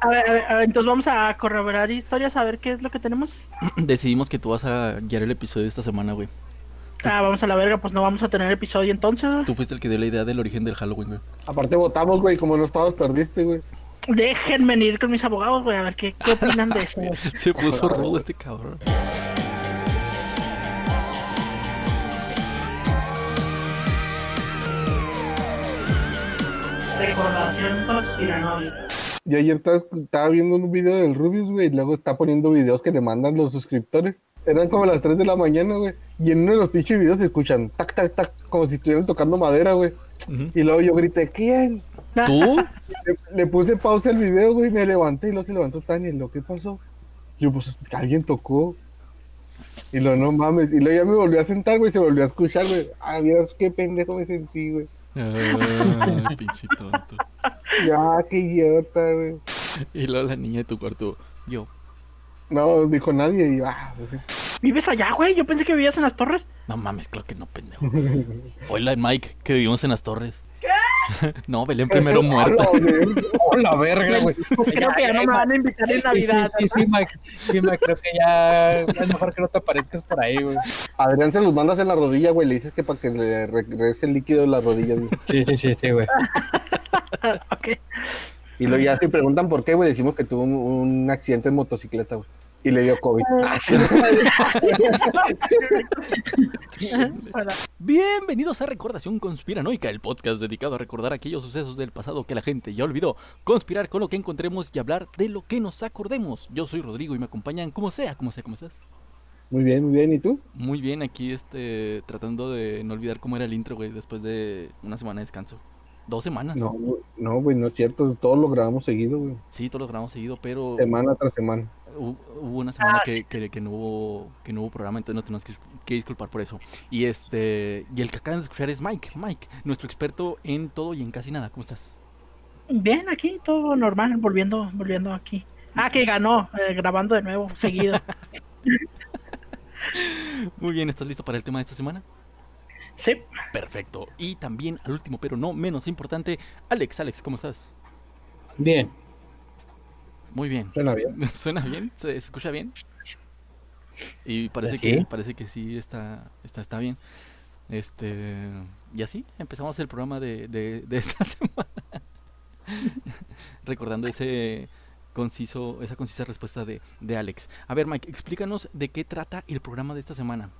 A ver, a ver, a ver, entonces vamos a corroborar historias a ver qué es lo que tenemos. Decidimos que tú vas a guiar el episodio de esta semana, güey. Ah, vamos a la verga, pues no vamos a tener episodio entonces. Tú fuiste el que dio la idea del origen del Halloween, güey. Aparte votamos, güey, como no estabas, perdiste, güey. Déjenme ir con mis abogados, güey, a ver qué, qué opinan de eso. Se puso rudo este cabrón. Recordación conspiranoica. Yo ayer estaba, estaba viendo un video del Rubius, güey, y luego está poniendo videos que le mandan los suscriptores. Eran como las 3 de la mañana, güey. Y en uno de los pinches videos se escuchan tac, tac, tac, como si estuvieran tocando madera, güey. Y luego yo grité, ¿quién? ¿Tú? Le, le puse pausa al video, güey, me levanté y luego se levantó Tania. Lo que pasó? Yo, pues, alguien tocó. Y lo no mames. Y luego ya me volvió a sentar, güey, se volvió a escuchar, güey. Ah, Dios, qué pendejo me sentí, güey. Ay, pinche tonto. Ya, qué idiota, güey. Y luego la niña de tu cuarto, yo. No, dijo nadie. Y ah. ¿Vives allá, güey? Yo pensé que vivías en las torres. No mames, claro que no, pendejo. Hola, Mike, que vivimos en las torres. No, Belén primero muerta. Oh, la verga, güey. Creo que ya no me van a invitar en Navidad. Sí, sí, sí, Mike. Sí, Mike, creo que ya es mejor que no te aparezcas por ahí, güey. Adrián se los mandas en la rodilla, güey. Le dices que para que le regrese el líquido de la rodilla, güey. Sí, sí, sí, sí, güey. ok. Y luego ya si preguntan por qué, güey, decimos que tuvo un, un accidente en motocicleta, güey. Y le dio COVID. Ah. Bienvenidos a Recordación Conspiranoica, el podcast dedicado a recordar aquellos sucesos del pasado que la gente ya olvidó, conspirar con lo que encontremos y hablar de lo que nos acordemos. Yo soy Rodrigo y me acompañan como sea, como sea, ¿cómo estás? Muy bien, muy bien. ¿Y tú? Muy bien, aquí este, tratando de no olvidar cómo era el intro, güey, después de una semana de descanso. Dos semanas. No, no, güey, no es cierto. Todos lo grabamos seguido, güey. Sí, todos lo grabamos seguido, pero Semana tras semana. Hu- hubo una semana Ah, que, que- que no hubo que no hubo programa, entonces nos tenemos que, que disculpar por eso. Y este y el que acaban de escuchar es Mike, Mike, nuestro experto en todo y en casi nada. ¿Cómo estás? Bien, aquí todo normal, volviendo, volviendo aquí. Ah, que ganó, eh, grabando de nuevo, seguido. Muy bien, ¿estás listo para el tema de esta semana? Sí, Perfecto. Y también al último, pero no menos importante, Alex, Alex, ¿cómo estás? Bien. Muy bien. Suena bien. ¿Suena bien? ¿Se escucha bien? Y parece Sí. que parece que sí está está está bien. Este, y así empezamos el programa de, de, de esta semana. Recordando ese conciso esa concisa respuesta de, de Alex. A ver, Mike, explícanos de qué trata el programa de esta semana.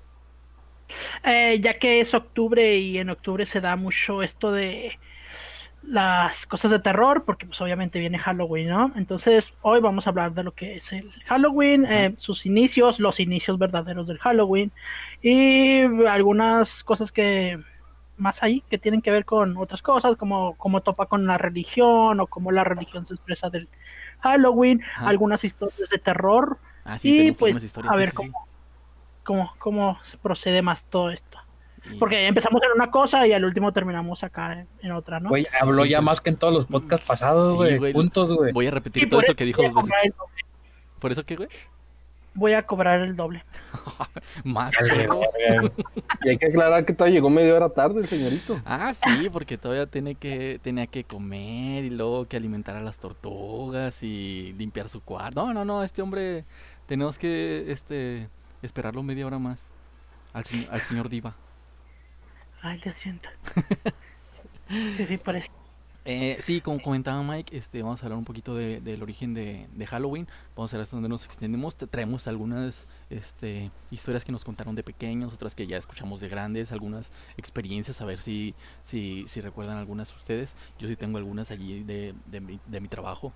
Eh, ya que es octubre y en octubre se da mucho esto de las cosas de terror, porque pues obviamente viene Halloween, ¿no? Entonces hoy vamos a hablar de lo que es el Halloween, eh, sus inicios, los inicios verdaderos del Halloween y algunas cosas que más ahí que tienen que ver con otras cosas, como cómo topa con la religión o cómo la religión se expresa del Halloween, Ajá. algunas historias de terror Ah, sí, y pues a ver sí, cómo, cómo, cómo se procede más todo esto. Porque empezamos en una cosa y al último terminamos acá en, en otra, ¿no? Güey, habló sí, ya güey. más que en todos los podcasts pasados, Sí, güey. Puntos, güey. Voy a repetir todo eso que dijo dos veces. ¿Por eso qué, güey? Voy a cobrar el doble. Más. Y hay que aclarar que todavía llegó media hora tarde el señorito. Ah, sí, porque todavía tiene que, tenía que comer y luego que alimentar a las tortugas y limpiar su cuarto. No, no, no, este hombre tenemos que este esperarlo media hora más al señor Diva. Ay, lo siento. Sí, sí, parece. Eh, sí, como comentaba Mike, este, vamos a hablar un poquito de- del origen de, Halloween. Vamos a ver hasta dónde nos extendemos. Te traemos algunas este, historias que nos contaron de pequeños, otras que ya escuchamos de grandes, algunas experiencias, a ver si, si, si recuerdan algunas ustedes. Yo sí tengo algunas allí de, de, mi, de mi trabajo.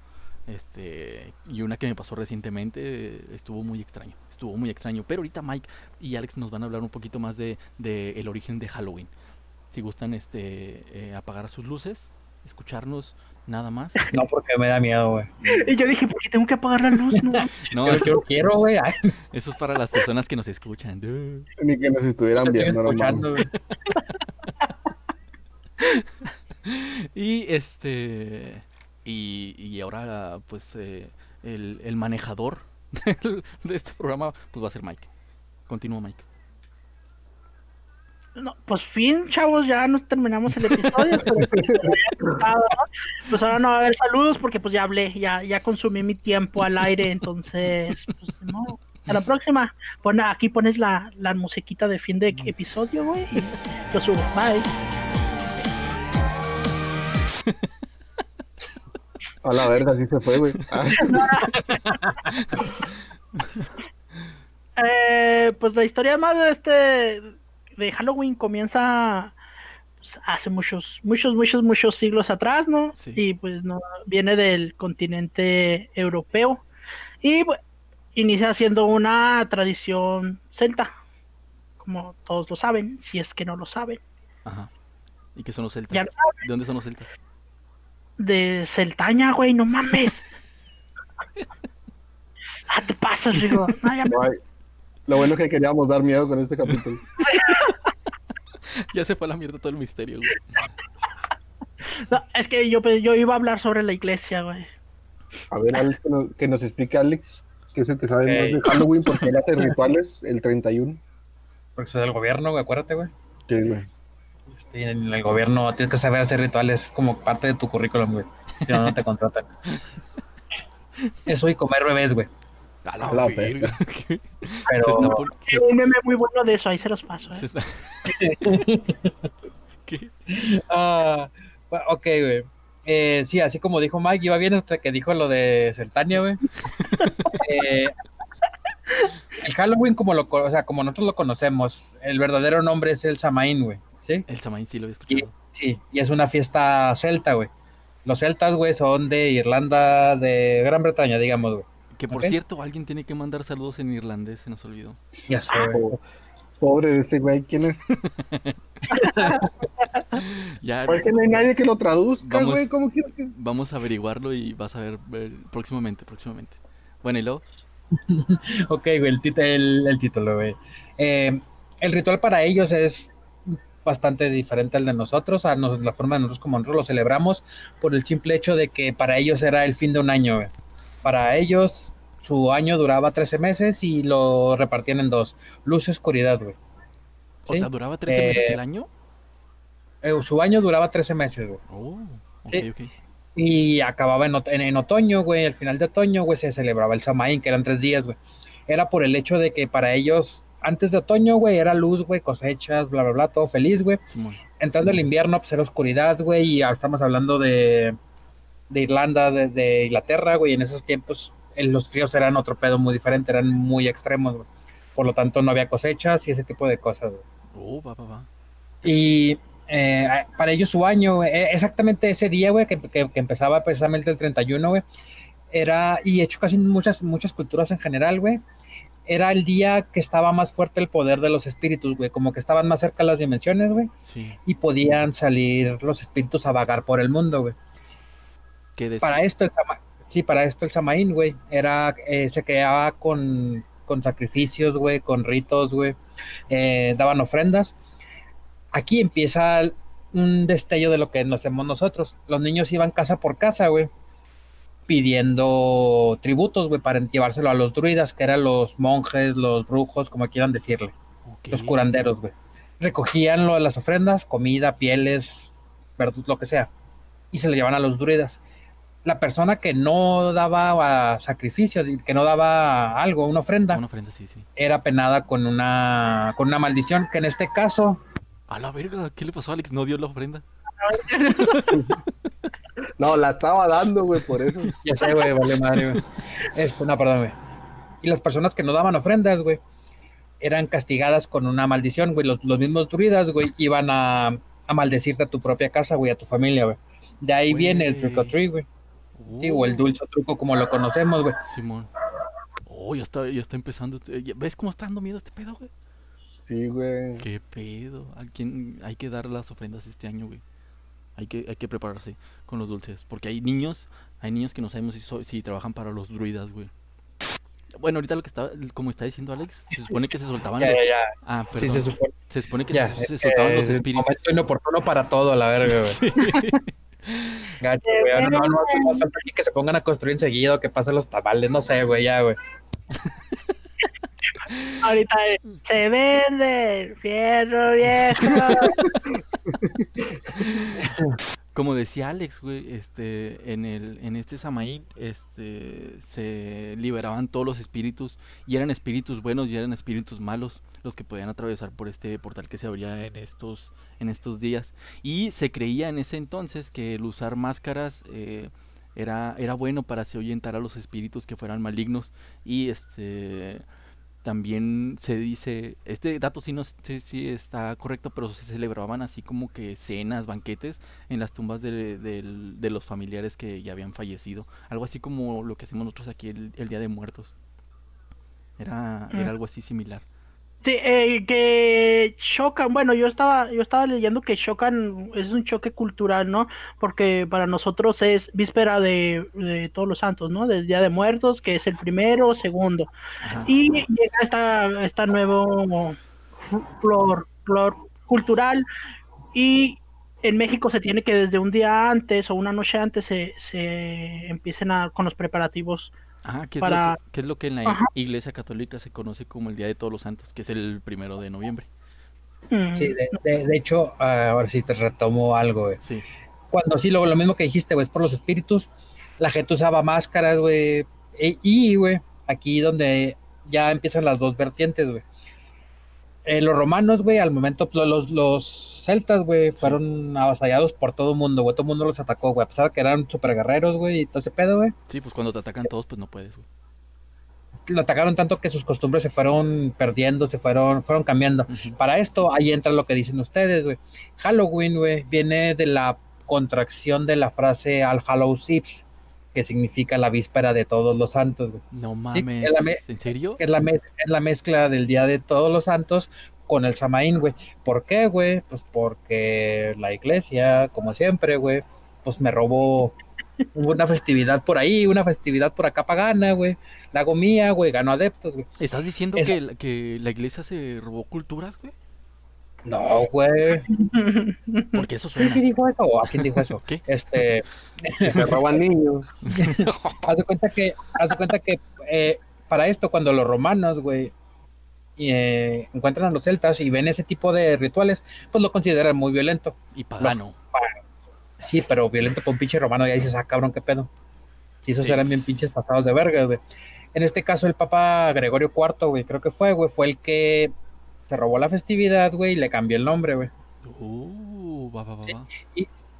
Este, y una que me pasó recientemente estuvo muy extraño, estuvo muy extraño. Pero ahorita Mike y Alex nos van a hablar un poquito más de, de el origen de Halloween. Si gustan este, eh, apagar sus luces, escucharnos nada más. No, porque me da miedo, güey. Y yo dije, ¿por qué tengo que apagar la luz? No. No, eso, yo quiero, güey. Eso es para las personas que nos escuchan. Ni que nos estuvieran te viendo, no escuchando. Y este. Y, y ahora, pues, eh, el, el manejador de este programa, pues va a ser Mike. Continúa, Mike. No, pues fin, chavos, ya nos terminamos el episodio. pero- ¿no? Pues ahora no va a haber saludos porque pues ya hablé, ya, ya consumí mi tiempo al aire, entonces, pues no. A la próxima, pon, aquí pones la, la musiquita de fin de episodio, güey, y lo subo. Bye. A la verga, así se fue, güey. Ah, Eh, pues la historia más de este de Halloween comienza pues, hace muchos, muchos, muchos, muchos siglos atrás, ¿no? Sí. Y pues no viene del continente europeo y pues, inicia siendo una tradición celta, como todos lo saben, si es que no lo saben, Ajá. ¿Y qué son los celtas? ¿De dónde son los celtas? De Celtaña, güey, no mames. ah, te pasas, Rigo. Ya me- no hay- Lo bueno es que queríamos dar miedo con este capítulo. Ya se fue a la mierda todo el misterio, güey. no, es que yo, pues, yo iba a hablar sobre la iglesia, güey. A ver, Alex, que nos, que nos explique Alex, que es el que sabe Ok. más de Halloween, porque él hace rituales el 31. Porque soy del gobierno, güey, acuérdate, güey. Sí, güey. En el gobierno tienes que saber hacer rituales, es como parte de tu currículum, güey. Si no, no te contratan. Eso y comer bebés, güey. A la, A la verga. Se Pero se- Hay un meme muy bueno de eso, ahí se los paso. ¿eh? se está- ¿Qué? Ah, ok, güey. Eh, sí, así como dijo Mike, iba bien hasta que dijo lo de Celtania, güey. Eh, el Halloween, como lo, o sea, como nosotros lo conocemos, el verdadero nombre es el Samaín, güey. ¿Sí? El Samaín sí lo había Y, escuchado. sí, y es una fiesta celta, güey. Los celtas, güey, son de Irlanda, de Gran Bretaña, digamos, güey. Que por cierto, alguien tiene que mandar saludos en irlandés, se nos olvidó. Ya sé, güey. Pobre de ese güey, ¿quién es? Ya Pues que no hay nadie que lo traduzca, Vamos. güey. ¿Cómo quieres que.? vamos a averiguarlo y vas a ver eh, próximamente, próximamente. Bueno, y luego, Ok, güey, el, tit- el, el título, güey. Eh, el ritual para ellos es bastante diferente al de nosotros, a nos- la forma de nosotros como nosotros lo celebramos, por el simple hecho de que para ellos era el fin de un año, güey. Para ellos, su año duraba 13 meses y lo repartían en dos, luz y oscuridad, güey. o sea, duraba 13 Eh, meses el año. Eh, su año duraba 13 meses, güey. Oh, ok, sí. Y acababa en, ot- en- en otoño, güey. Al final de otoño, güey, se celebraba el Samaín, que eran tres días, güey. Era por el hecho de que para ellos, antes de otoño, güey, era luz, güey, cosechas, bla, bla, bla, todo feliz, güey. Entrando el invierno, pues era oscuridad, güey. Y estamos hablando de, de Irlanda, de, de Inglaterra, güey. En esos tiempos, el- los fríos eran otro pedo muy diferente, eran muy extremos, güey. Por lo tanto, no había cosechas y ese tipo de cosas, güey. Oh, va, va, va. Y eh, para ellos su año, güey, eh, exactamente ese día, güey, que, que- que empezaba precisamente el 31, güey, era, y hecho casi muchas, muchas culturas en general, güey, era el día que estaba más fuerte el poder de los espíritus, güey, como que estaban más cerca las dimensiones, güey, Sí. y podían salir los espíritus a vagar por el mundo, güey. ¿Qué decir? Para esto, el sí, para esto el Samaín, güey, era, eh, se creaba con, con sacrificios, güey, con ritos, güey, eh, daban ofrendas. Aquí empieza un destello de lo que nos hacemos nosotros. Los niños iban casa por casa, güey, pidiendo tributos, güey, para llevárselo a los druidas, que eran los monjes, los brujos, como quieran decirle, los curanderos, güey. Recogían lo de las ofrendas, comida, pieles, verdu- lo que sea, y se le llevaban a los druidas la persona que no daba sacrificio, que no daba algo, una ofrenda, Una ofrenda, sí, sí. era penada con una, con una maldición, que en este caso, A la verga, ¿qué le pasó a Alex? ¿No dio la ofrenda? No, la estaba dando, güey, por eso. ya sé, güey, vale madre, güey. Este, no, perdón, güey. Y las personas que no daban ofrendas, güey, eran castigadas con una maldición, güey. Los, los mismos druidas, güey, iban a, a maldecirte a tu propia casa, güey, a tu familia, güey. De ahí viene el trick or treat, güey. Sí, o el dulce truco como lo conocemos, güey. Simón. Oh, ya está, ya está empezando. ¿Ves cómo está dando miedo este pedo, güey? Sí, güey. ¿Qué pedo? ¿A quién hay que dar las ofrendas este año, güey? Hay que, hay que prepararse con los dulces. Porque hay niños, hay niños que no sabemos si, so- si trabajan para los druidas, güey. Bueno, ahorita lo que está, como está diciendo Alex, se supone que se soltaban Ya, los... ya, ya. Ah, Sí, se supone. se supone que se, soltaban los espíritus. Momento inoportuno para todo, la verga, güey. Gacho, güey. No, no, no, aquí que se pongan a construir enseguida, que pasen los tamales, no sé, güey, ya, güey. Ahorita se vende fierro viejo. Como decía Alex, güey, este, en el, en este Samaín, este, se liberaban todos los espíritus, y eran espíritus buenos y eran espíritus malos, los que podían atravesar por este portal que se abría en estos, en estos días. Y se creía en ese entonces que el usar máscaras eh, era, era bueno para se ahuyentar a los espíritus que fueran malignos. Y este también se dice, este dato sí no sé si está correcto, pero se celebraban así como que cenas, banquetes en las tumbas de, del- de los familiares que ya habían fallecido. Algo así como lo que hacemos nosotros aquí el, el Día de Muertos. Era, Mm. era algo así similar. Sí, eh, que chocan, bueno, yo estaba, yo estaba leyendo que chocan, es un choque cultural, ¿no? Porque para nosotros es víspera de, de Todos los Santos, ¿no? Del Día de Muertos, que es el primero, segundo. Y llega esta, esta nuevo flor, flor cultural y en México se tiene que desde un día antes o una noche antes se, se empiecen a, con los preparativos. Ajá, ¿qué es, para- lo que, qué es lo que en la Ajá. iglesia católica se conoce como el Día de Todos los Santos, que es el primero de noviembre? Mm, Sí, de, de- de hecho, ah, ahora sí te retomo algo, güey. Sí. Cuando sí, lo, lo mismo que dijiste, güey, es por los espíritus. La gente usaba máscaras, güey. E- Y, güey, aquí donde ya empiezan las dos vertientes, güey. Eh, los romanos, güey, al momento, pues, los, los celtas, güey, Sí. fueron avasallados por todo el mundo, güey. Todo el mundo los atacó, güey. A pesar de que eran super guerreros, güey, y todo ese pedo, güey. Sí, pues cuando te atacan todos, pues no puedes, güey. Lo atacaron tanto que sus costumbres se fueron perdiendo, se fueron, fueron cambiando. Para esto, ahí entra lo que dicen ustedes, güey. Halloween, güey, viene de la contracción de la frase All Hallows Eve, que significa la víspera de todos los santos, güey. No es mames, ¿en serio? Es la, es la mezcla del Día de Todos los Santos con el Samaín, güey. ¿Por qué, güey? Pues porque la iglesia, como siempre, güey, pues me robó una festividad por ahí, una festividad por acá pagana, güey. La hago mía, güey, gano adeptos, güey. ¿Estás diciendo Esa- que, la- que la iglesia se robó culturas, güey? No, güey. Porque eso ¿Quién suena. sí dijo eso? ¿O a quién dijo eso? ¿Qué? Este, Se roban niños. haz de cuenta que, haz de cuenta que eh, para esto, cuando los romanos, güey, eh, encuentran a los celtas y ven ese tipo de rituales, pues lo consideran muy violento. Y pagano. Sí, pero violento para un pinche romano, ya dices, ah, cabrón, qué pedo. Si esos Sí. eran bien pinches pasados de verga, güey. En este caso, el Papa Gregorio IV, güey, creo que fue, güey, fue el que se robó la festividad, güey, y le cambió el nombre, güey. Uh, va, va, va, va.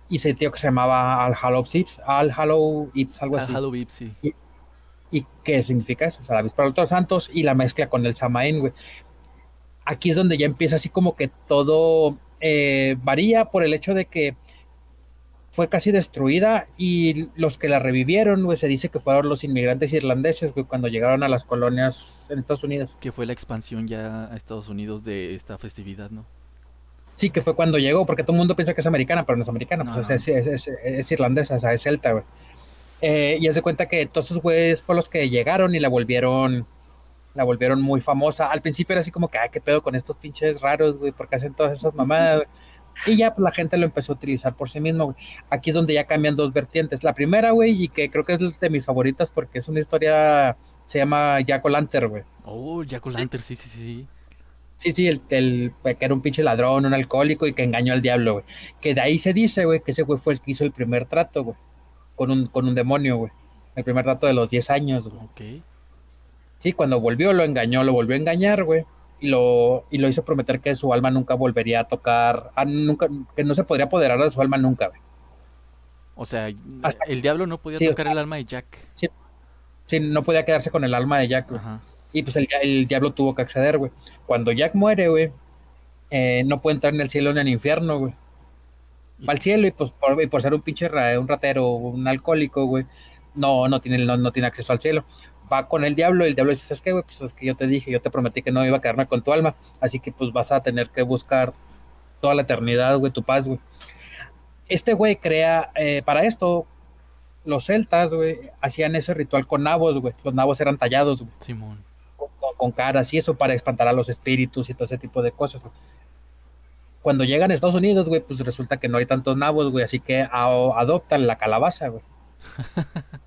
Y se tío que se llamaba Al Hallow Ips, Al Hallow Ips, algo Ah, así. Halloween, sí. ¿Y qué significa eso? O sea, la víspera de los santos y la mezcla con el Samaín, güey. Aquí es donde ya empieza así como que todo eh, varía por el hecho de que fue casi destruida y los que la revivieron, güey, se dice que fueron los inmigrantes irlandeses, güey, cuando llegaron a las colonias en Estados Unidos. Que fue la expansión ya a Estados Unidos de esta festividad, ¿no? Sí, que fue cuando llegó, porque todo el mundo piensa que es americana, pero no es americana, No. pues es, es- es- es irlandesa, o sea, es celta, güey. Eh, y hace cuenta que todos esos güeyes fueron los que llegaron y la volvieron, la volvieron muy famosa. Al principio era así como que, ay, qué pedo con estos pinches raros, güey, porque hacen todas esas mamadas, güey. Y ya pues, la gente lo empezó a utilizar por sí mismo, güey. Aquí es donde ya cambian dos vertientes. La primera, güey, y que creo que es de mis favoritas porque es una historia, se llama Jack O'Lantern, güey. Oh, Jack O'Lantern, sí, sí, sí, sí. Sí, sí, el, el- que era un pinche ladrón, un alcohólico y que engañó al diablo, güey. Que de ahí se dice, güey, que ese güey fue el que hizo el primer trato, güey. Con un, con un demonio, güey. El primer trato de los 10 años, güey. Ok. Sí, cuando volvió, lo engañó, lo volvió a engañar, güey. Y lo, y lo hizo prometer que su alma nunca volvería a tocar, ah, nunca, que no se podría apoderar de su alma nunca, güey. O sea, Hasta- el diablo no podía Sí, tocar el alma de Jack. Sí, no podía quedarse con el alma de Jack, güey. Y pues el, el diablo tuvo que acceder, güey. Cuando Jack muere, güey, eh, no puede entrar en el cielo ni en el infierno, güey. Va al cielo y pues por, y por ser un pinche ra- un ratero, un alcohólico, güey, no, no tiene, no, no tiene acceso al cielo. Va con el diablo y el diablo dice, ¿sabes qué, güey? Pues es que yo te dije, yo te prometí que no iba a quedarme con tu alma, así que pues vas a tener que buscar toda la eternidad, güey, tu paz, güey. Este güey crea, eh, para esto, los celtas, güey, hacían ese ritual con nabos, güey. Los nabos eran tallados, güey Simón. con, con- con caras y eso para espantar a los espíritus y todo ese tipo de cosas. güey. Cuando llegan a Estados Unidos, güey, pues resulta que no hay tantos nabos, güey, así que adoptan la calabaza, güey.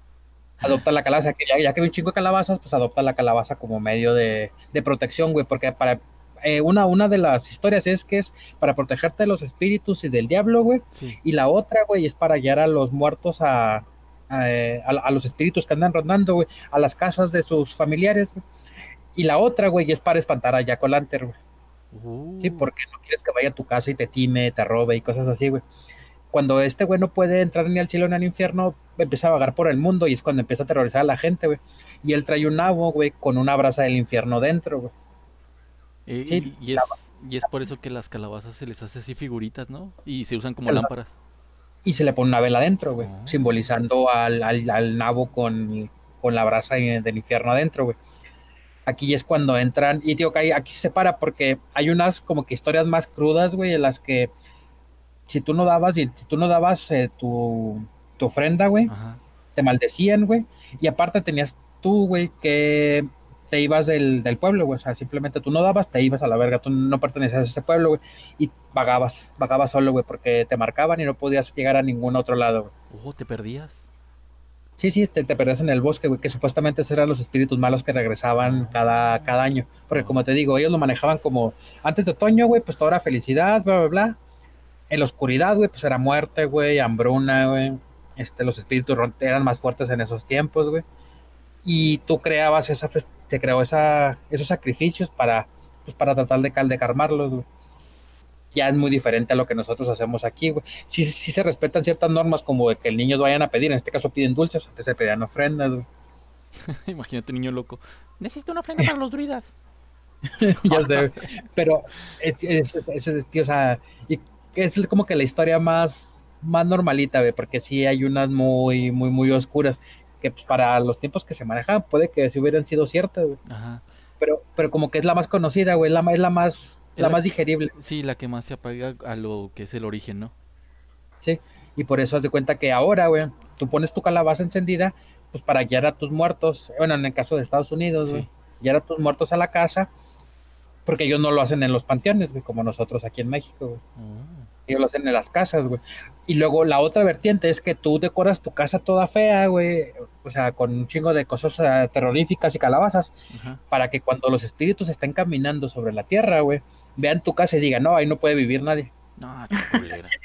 adopta la calabaza, que ya, ya que hay un chingo de calabazas, pues adopta la calabaza como medio de, de protección, güey, porque para eh, una, una de las historias es que es para protegerte de los espíritus y del diablo, güey, Sí. y la otra, güey, es para guiar a los muertos a, a, a- a los espíritus que andan rondando, güey, a las casas de sus familiares, güey. Y la otra, güey, es para espantar a Jack O'Lantern, güey. Uh, Sí, porque no quieres que vaya a tu casa y te time, te robe y cosas así, güey. Cuando este güey no puede entrar ni al cielo ni al infierno, empieza a vagar por el mundo y es cuando empieza a aterrorizar a la gente, güey. Y él trae un nabo, güey, con una brasa del infierno dentro, güey. eh, sí, y, y es, y es por eso que las calabazas se les hace así figuritas, ¿no? Y se usan como Se lámparas. Y se le pone una vela adentro, güey, Oh. simbolizando al, al, al nabo con, con la brasa del infierno adentro, güey. Aquí es cuando entran, y digo que aquí se separa porque hay unas como que historias más crudas, güey, en las que si tú no dabas, y si tú no dabas eh, tu, tu ofrenda, güey, Ajá. te maldecían, güey. Y aparte tenías tú, güey, que te ibas del, del pueblo, güey. O sea, simplemente tú no dabas, te ibas a la verga. Tú no pertenecías a ese pueblo, güey. Y vagabas, vagabas solo, güey, porque te marcaban y no podías llegar a ningún otro lado, güey. Oh, te perdías. Sí, sí, te, te perdías en el bosque, güey, que supuestamente eran los espíritus malos que regresaban cada, cada año. Porque como te digo, ellos lo manejaban como antes de otoño, güey, pues toda era felicidad, bla, bla, bla. En la oscuridad, güey, pues era muerte, güey, hambruna, güey. Este, los espíritus eran más fuertes en esos tiempos, güey. Y tú creabas esa, te creó esa, esos sacrificios para, pues, para tratar de, cal- de calmarlos, güey. Ya es muy diferente a lo que nosotros hacemos aquí, güey. Sí, sí se respetan ciertas normas como de que el niño vayan a pedir, en este caso piden dulces, antes se pedían ofrendas, güey. Imagínate niño loco. Necesito una ofrenda para los druidas. ya sé, pero es, es, es- es- tío, o sea, y es como que la historia más, más normalita, güey, porque sí hay unas muy, muy, muy oscuras, que pues, para los tiempos que se manejaban puede que si hubieran sido ciertas, Ajá. pero, pero como que es la más conocida, güey, la, es la más, Es la la- más digerible, Sí, la que más se apaga a lo que es el origen, ¿no? ¿sí? Y por eso haz de cuenta que ahora, güey, tú pones tu calabaza encendida, pues para guiar a tus muertos, bueno, en el caso de Estados Unidos, güey, Sí. guiar a tus muertos a la casa, porque ellos no lo hacen en los panteones, güey, como nosotros aquí en México, güey. Oh. Ellos lo hacen en las casas, güey. Y luego la otra vertiente es que tú decoras tu casa toda fea, güey. O sea, con un chingo de cosas eh, terroríficas y calabazas, para que cuando los espíritus estén caminando sobre la tierra, güey, vean tu casa y digan, no, ahí no puede vivir nadie. No, qué culera.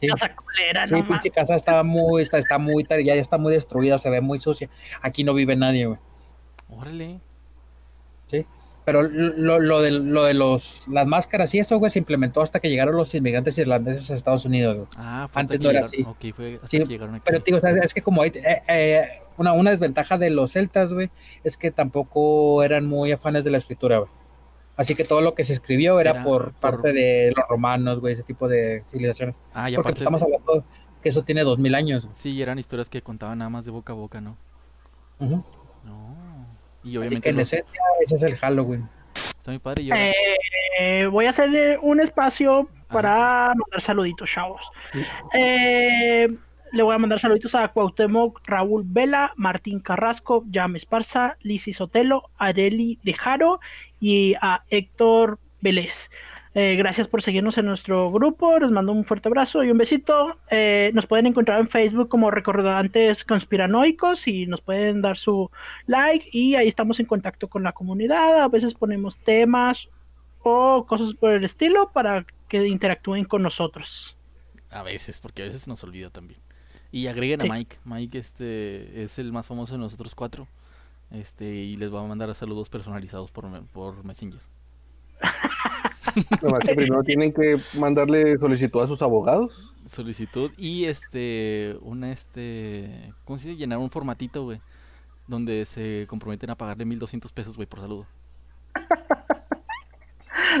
Sí, Casa culera, sí pinche casa está muy, está, está muy, ya, ya está muy destruida, se ve muy sucia. Aquí no vive nadie, güey. Órale. Pero lo, lo de, lo de los, las máscaras y eso, güey, se implementó hasta que llegaron los inmigrantes irlandeses a Estados Unidos, güey. Ah, fue Antes no que era llegaron. Ok, fue hasta Sí, que llegaron aquí. Pero, tío, o sea, es que como hay, eh, eh, una, una desventaja de los celtas, güey, es que tampoco eran muy afanes de la escritura, güey. Así que todo lo que se escribió era, Era por por- parte de los romanos, güey, ese tipo de civilizaciones. Ah, y Porque aparte, estamos hablando que eso tiene dos mil años. güey. sí, eran historias que contaban nada más de boca a boca, ¿no? No. Y Así obviamente que en los- esencia ese es el Halloween. está mi padre y ahora- Eh, voy a hacer un espacio para mandar saluditos, chavos. Eh, le voy a mandar saluditos a Cuauhtémoc, Raúl Vela, Martín Carrasco, Jam Esparza, Lizzy Sotelo, Areli de Jaro y a Héctor Vélez. Eh, gracias por seguirnos en nuestro grupo. Les mando un fuerte abrazo y un besito. Eh, nos pueden encontrar en Facebook como Recordantes Conspiranoicos y nos pueden dar su like. Y ahí estamos en contacto con la comunidad. A veces ponemos temas o cosas por el estilo para que interactúen con nosotros. A veces, porque a veces nos olvida también. Y agreguen Sí. a Mike. Mike este es el más famoso de nosotros cuatro. Este, y les va a mandar saludos personalizados por, por Messenger. Nomás que primero tienen que mandarle solicitud a sus abogados. Solicitud y este, una este, ¿cómo se dice? Llenar un formatito, güey. Donde se comprometen a pagarle 1200 pesos, güey, por saludo.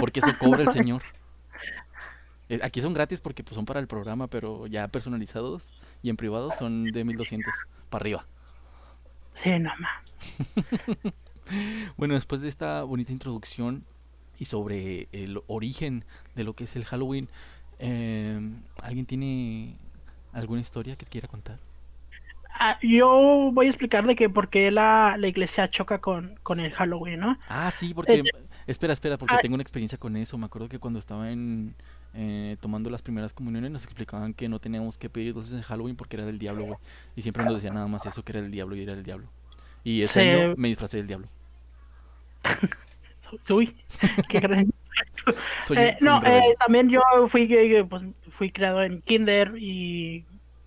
Porque eso cobra el señor. Eh, Aquí son gratis porque pues, son para el programa, pero ya personalizados y en privado son de 1200 para arriba. Sí, no más. Bueno, después de esta bonita introducción y sobre el origen de lo que es el Halloween, eh, ¿alguien tiene alguna historia que quiera contar? Ah, yo voy a explicar de que por qué la, la iglesia choca con, con el Halloween, ¿no? Ah, sí, porque... Eh, Espera, espera, porque ah. tengo una experiencia con eso. Me acuerdo que cuando estaba en, eh, tomando las primeras comuniones nos explicaban que no teníamos que pedir dulces en Halloween porque era del diablo, güey. Y siempre nos decían nada más eso, que era del diablo y era del diablo. Y ese Sí. año me disfracé del diablo. Uy, qué gran. Soy, Eh, soy no, eh, también yo fui, eh, pues, fui creado en kinder y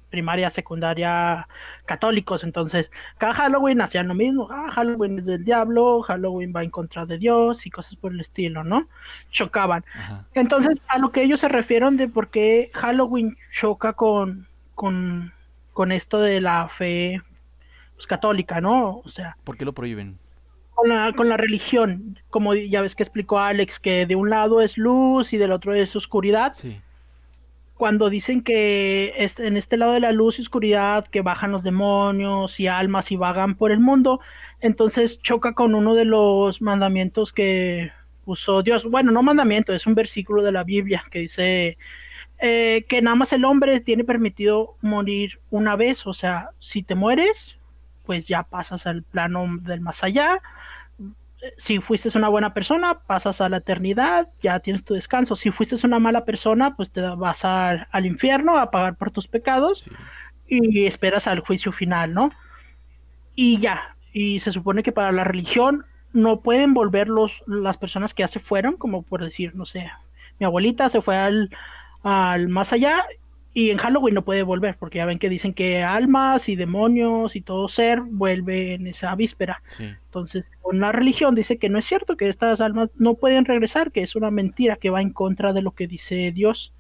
primaria, secundaria católicos, entonces cada Halloween hacían lo mismo, ah, Halloween es del diablo, Halloween va en contra de Dios y cosas por el estilo, ¿no? Chocaban. Ajá. Entonces, a lo que ellos se refieren de por qué Halloween choca con, con, con esto de la fe pues, católica, ¿no? O sea, ¿Por qué lo prohíben? Con la, con la religión, como ya ves que explicó Alex, que de un lado es luz y del otro es oscuridad, Sí. cuando dicen que es- en este lado de la luz y oscuridad, que bajan los demonios y almas y vagan por el mundo, entonces choca con uno de los mandamientos que puso Dios. Bueno, no mandamiento, es un versículo de la Biblia que dice eh, que nada más el hombre tiene permitido morir una vez, o sea, si te mueres, pues ya pasas al plano del más allá. Si fuiste una buena persona, pasas a la eternidad, ya tienes tu descanso. Si fuiste una mala persona, pues te vas al, al infierno a pagar por tus pecados Sí. y esperas al juicio final, ¿no? Y ya, y se supone que para la religión no pueden volver los, las personas que ya se fueron, como por decir, no sé, mi abuelita se fue al, al más allá y en Halloween no puede volver, porque ya ven que dicen que almas y demonios y todo ser vuelve en esa víspera. Sí. Entonces, la religión dice que no es cierto, que estas almas no pueden regresar, que es una mentira que va en contra de lo que dice Dios.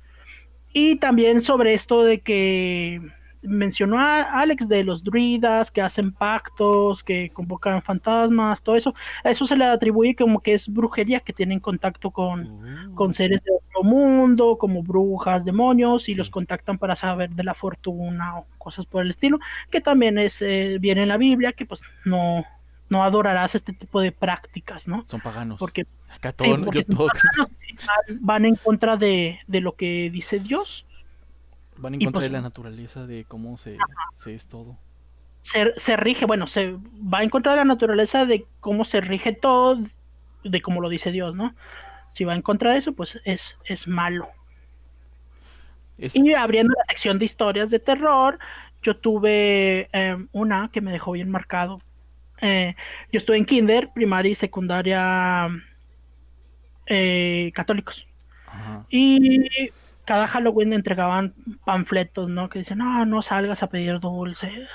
Y también sobre esto de que mencionó a Alex de los druidas que hacen pactos, que convocan fantasmas, todo eso, a eso se le atribuye como que es brujería, que tienen contacto con, Uh, con seres de otro mundo, como brujas, demonios, y Sí. los contactan para saber de la fortuna o cosas por el estilo, que también es eh, viene en la Biblia, que pues no, no adorarás este tipo de prácticas, ¿no? Son paganos. Porque, sí, yo todo- van- van en contra de, de lo que dice Dios. Van en contra pues- de la naturaleza, de cómo se, se es todo. Se, se rige, bueno, se va en contra de la naturaleza de cómo se rige todo, de cómo lo dice Dios, ¿no? Si va en contra de eso, pues es, es malo. Es, Y abriendo la sección de historias de terror, yo tuve eh, una que me dejó bien marcado. Eh, yo estuve en kinder, primaria y secundaria eh, católicos. ajá, Y cada Halloween entregaban panfletos, ¿no? Que dicen, no, no salgas a pedir dulces.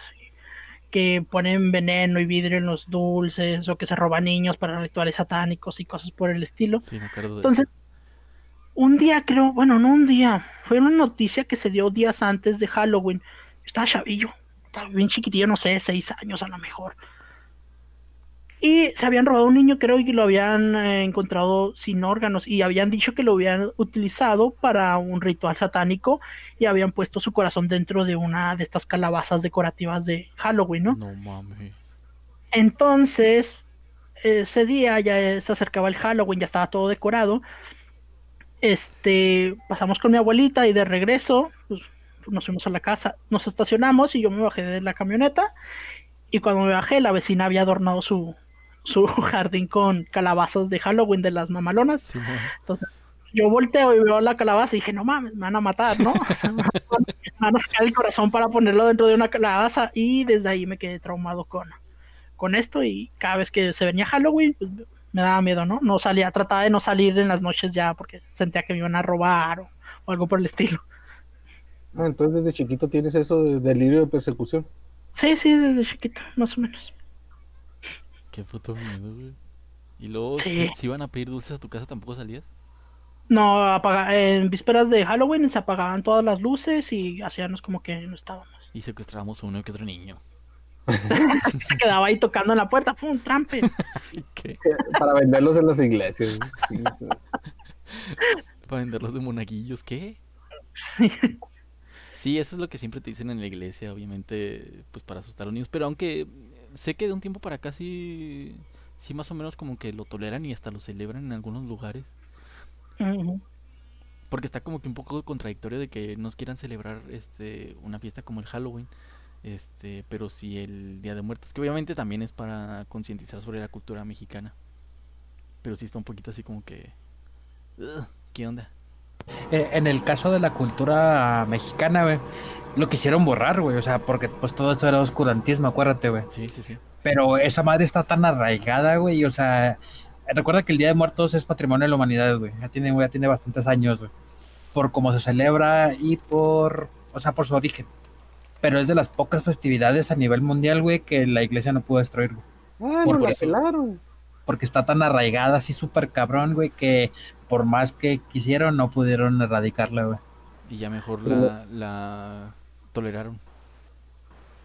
Que ponen veneno y vidrio en los dulces, o que se roban niños para rituales satánicos y cosas por el estilo. sí, me acuerdo de Entonces, eso. un día creo, bueno, no un día, fue una noticia que se dio días antes de Halloween. Estaba chavillo, estaba bien chiquitillo, no sé, seis años a lo mejor. Y se habían robado un niño, creo, y lo habían eh, encontrado sin órganos. Y habían dicho que lo habían utilizado para un ritual satánico y habían puesto su corazón dentro de una de estas calabazas decorativas de Halloween, ¿no? No mames. Entonces, ese día ya se acercaba el Halloween, ya estaba todo decorado. Este, pasamos con mi abuelita y de regreso, pues, nos fuimos a la casa, nos estacionamos y yo me bajé de la camioneta. Y cuando me bajé, la vecina había adornado su, su jardín con calabazas de Halloween de las mamalonas. Sí, Entonces, yo volteo y veo la calabaza y dije, no mames, me van a matar, ¿no? O sea, me van a sacar el corazón para ponerlo dentro de una calabaza y desde ahí me quedé traumado con, con esto y cada vez que se venía Halloween, pues me daba miedo, ¿no? No salía, trataba de no salir en las noches ya porque sentía que me iban a robar o, o algo por el estilo. Ah, entonces desde chiquito tienes eso de delirio de persecución. Sí, sí, desde chiquito, más o menos. Qué puto miedo, güey. Y luego, Sí. si, si iban a pedir dulces a tu casa, ¿tampoco salías? No, apaga- en vísperas de Halloween se apagaban todas las luces y hacíamos como que no estábamos. Y secuestrábamos a uno que otro niño. Se quedaba ahí tocando en la puerta, ¡pum! ¡Trampe! ¿Qué? Para venderlos en las iglesias. Para venderlos de monaguillos, ¿qué? Sí, eso es lo que siempre te dicen en la iglesia, obviamente, pues para asustar a los niños. Pero aunque sé que de un tiempo para acá sí, sí más o menos como que lo toleran y hasta lo celebran en algunos lugares. Porque está como que un poco contradictorio de que no quieran celebrar este una fiesta como el Halloween. Este, pero sí el Día de Muertos, que obviamente también es para concientizar sobre la cultura mexicana. Pero sí está un poquito así como que... "Ugh, ¿Qué onda? Eh, en el caso de la cultura mexicana, güey, lo quisieron borrar, güey. O sea, porque pues todo esto era oscurantismo, acuérdate, güey. Sí, sí, sí. Pero esa madre está tan arraigada, güey. O sea, recuerda que el Día de Muertos es patrimonio de la humanidad, güey. Ya tiene, ya tiene bastantes años, güey. Por cómo se celebra y por, o sea, por su origen. Pero es de las pocas festividades a nivel mundial, güey, que la iglesia no pudo destruir, güey. Ah, Por no la eso. pelaron. Porque está tan arraigada, así súper cabrón, güey, que por más que quisieron, no pudieron erradicarla, güey. Y ya mejor la, la toleraron.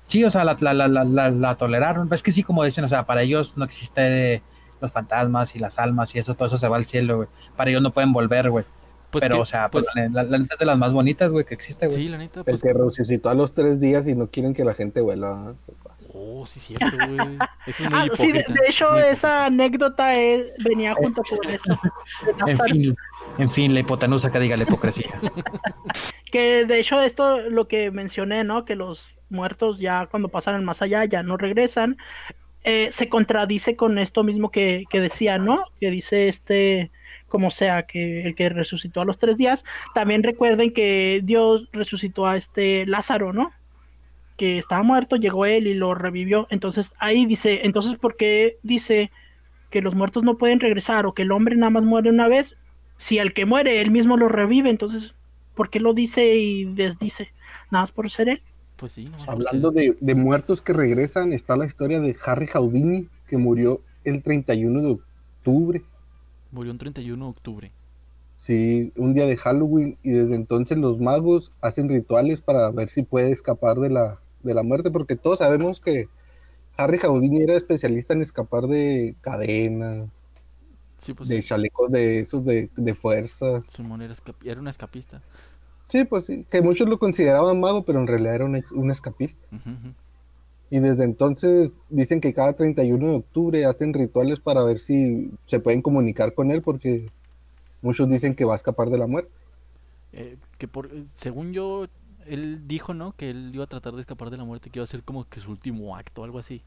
Sí, o sea, la, la, la, la, toleraron. Es que sí, como dicen, o sea, para ellos no existe los fantasmas y las almas y eso, todo eso se va al cielo, güey. Para ellos no pueden volver, güey. Pues Pero, que- o sea, pues, pues, la, la neta es de las más bonitas, güey, que existe, güey. sí, la neta, El pues. que resucitó a los tres días y no quieren que la gente vuela. Oh, sí, cierto, güey. Eso es muy Ah, sí, de, hecho, esa anécdota eh, venía junto con eso. de En fin, en fin, la hipotenusa que diga la hipocresía. Que de hecho esto lo que mencioné, ¿no? Que los muertos ya cuando pasan al más allá ya no regresan. eh, se contradice con esto mismo que, que decía, ¿no? Que dice este, como sea, que el que resucitó a los tres días. También recuerden que Dios resucitó a este Lázaro, ¿no? Que estaba muerto, llegó él y lo revivió. Entonces ahí dice, entonces ¿por qué dice que los muertos no pueden regresar o que el hombre nada más muere una vez? Si el que muere, él mismo lo revive, entonces ¿por qué lo dice y desdice? Nada más por ser él. Pues sí, no, Hablando de, de muertos que regresan, está la historia de Harry Houdini, que murió el 31 de octubre. Murió un 31 de octubre. Sí, un día de Halloween, y desde entonces los magos hacen rituales para ver si puede escapar de la, de la muerte, porque todos sabemos que Harry Houdini era especialista en escapar de cadenas, Sí, pues de chalecos de esos de, de fuerza. Simón era, era un escapista. Sí, pues sí, que muchos lo consideraban mago, pero en realidad era un, un escapista. Y desde entonces dicen que cada 31 de octubre hacen rituales para ver si se pueden comunicar con él, porque muchos dicen que va a escapar de la muerte. Eh, que por, según yo, él dijo, ¿no? Que él iba a tratar de escapar de la muerte, que iba a ser como que su último acto, algo así.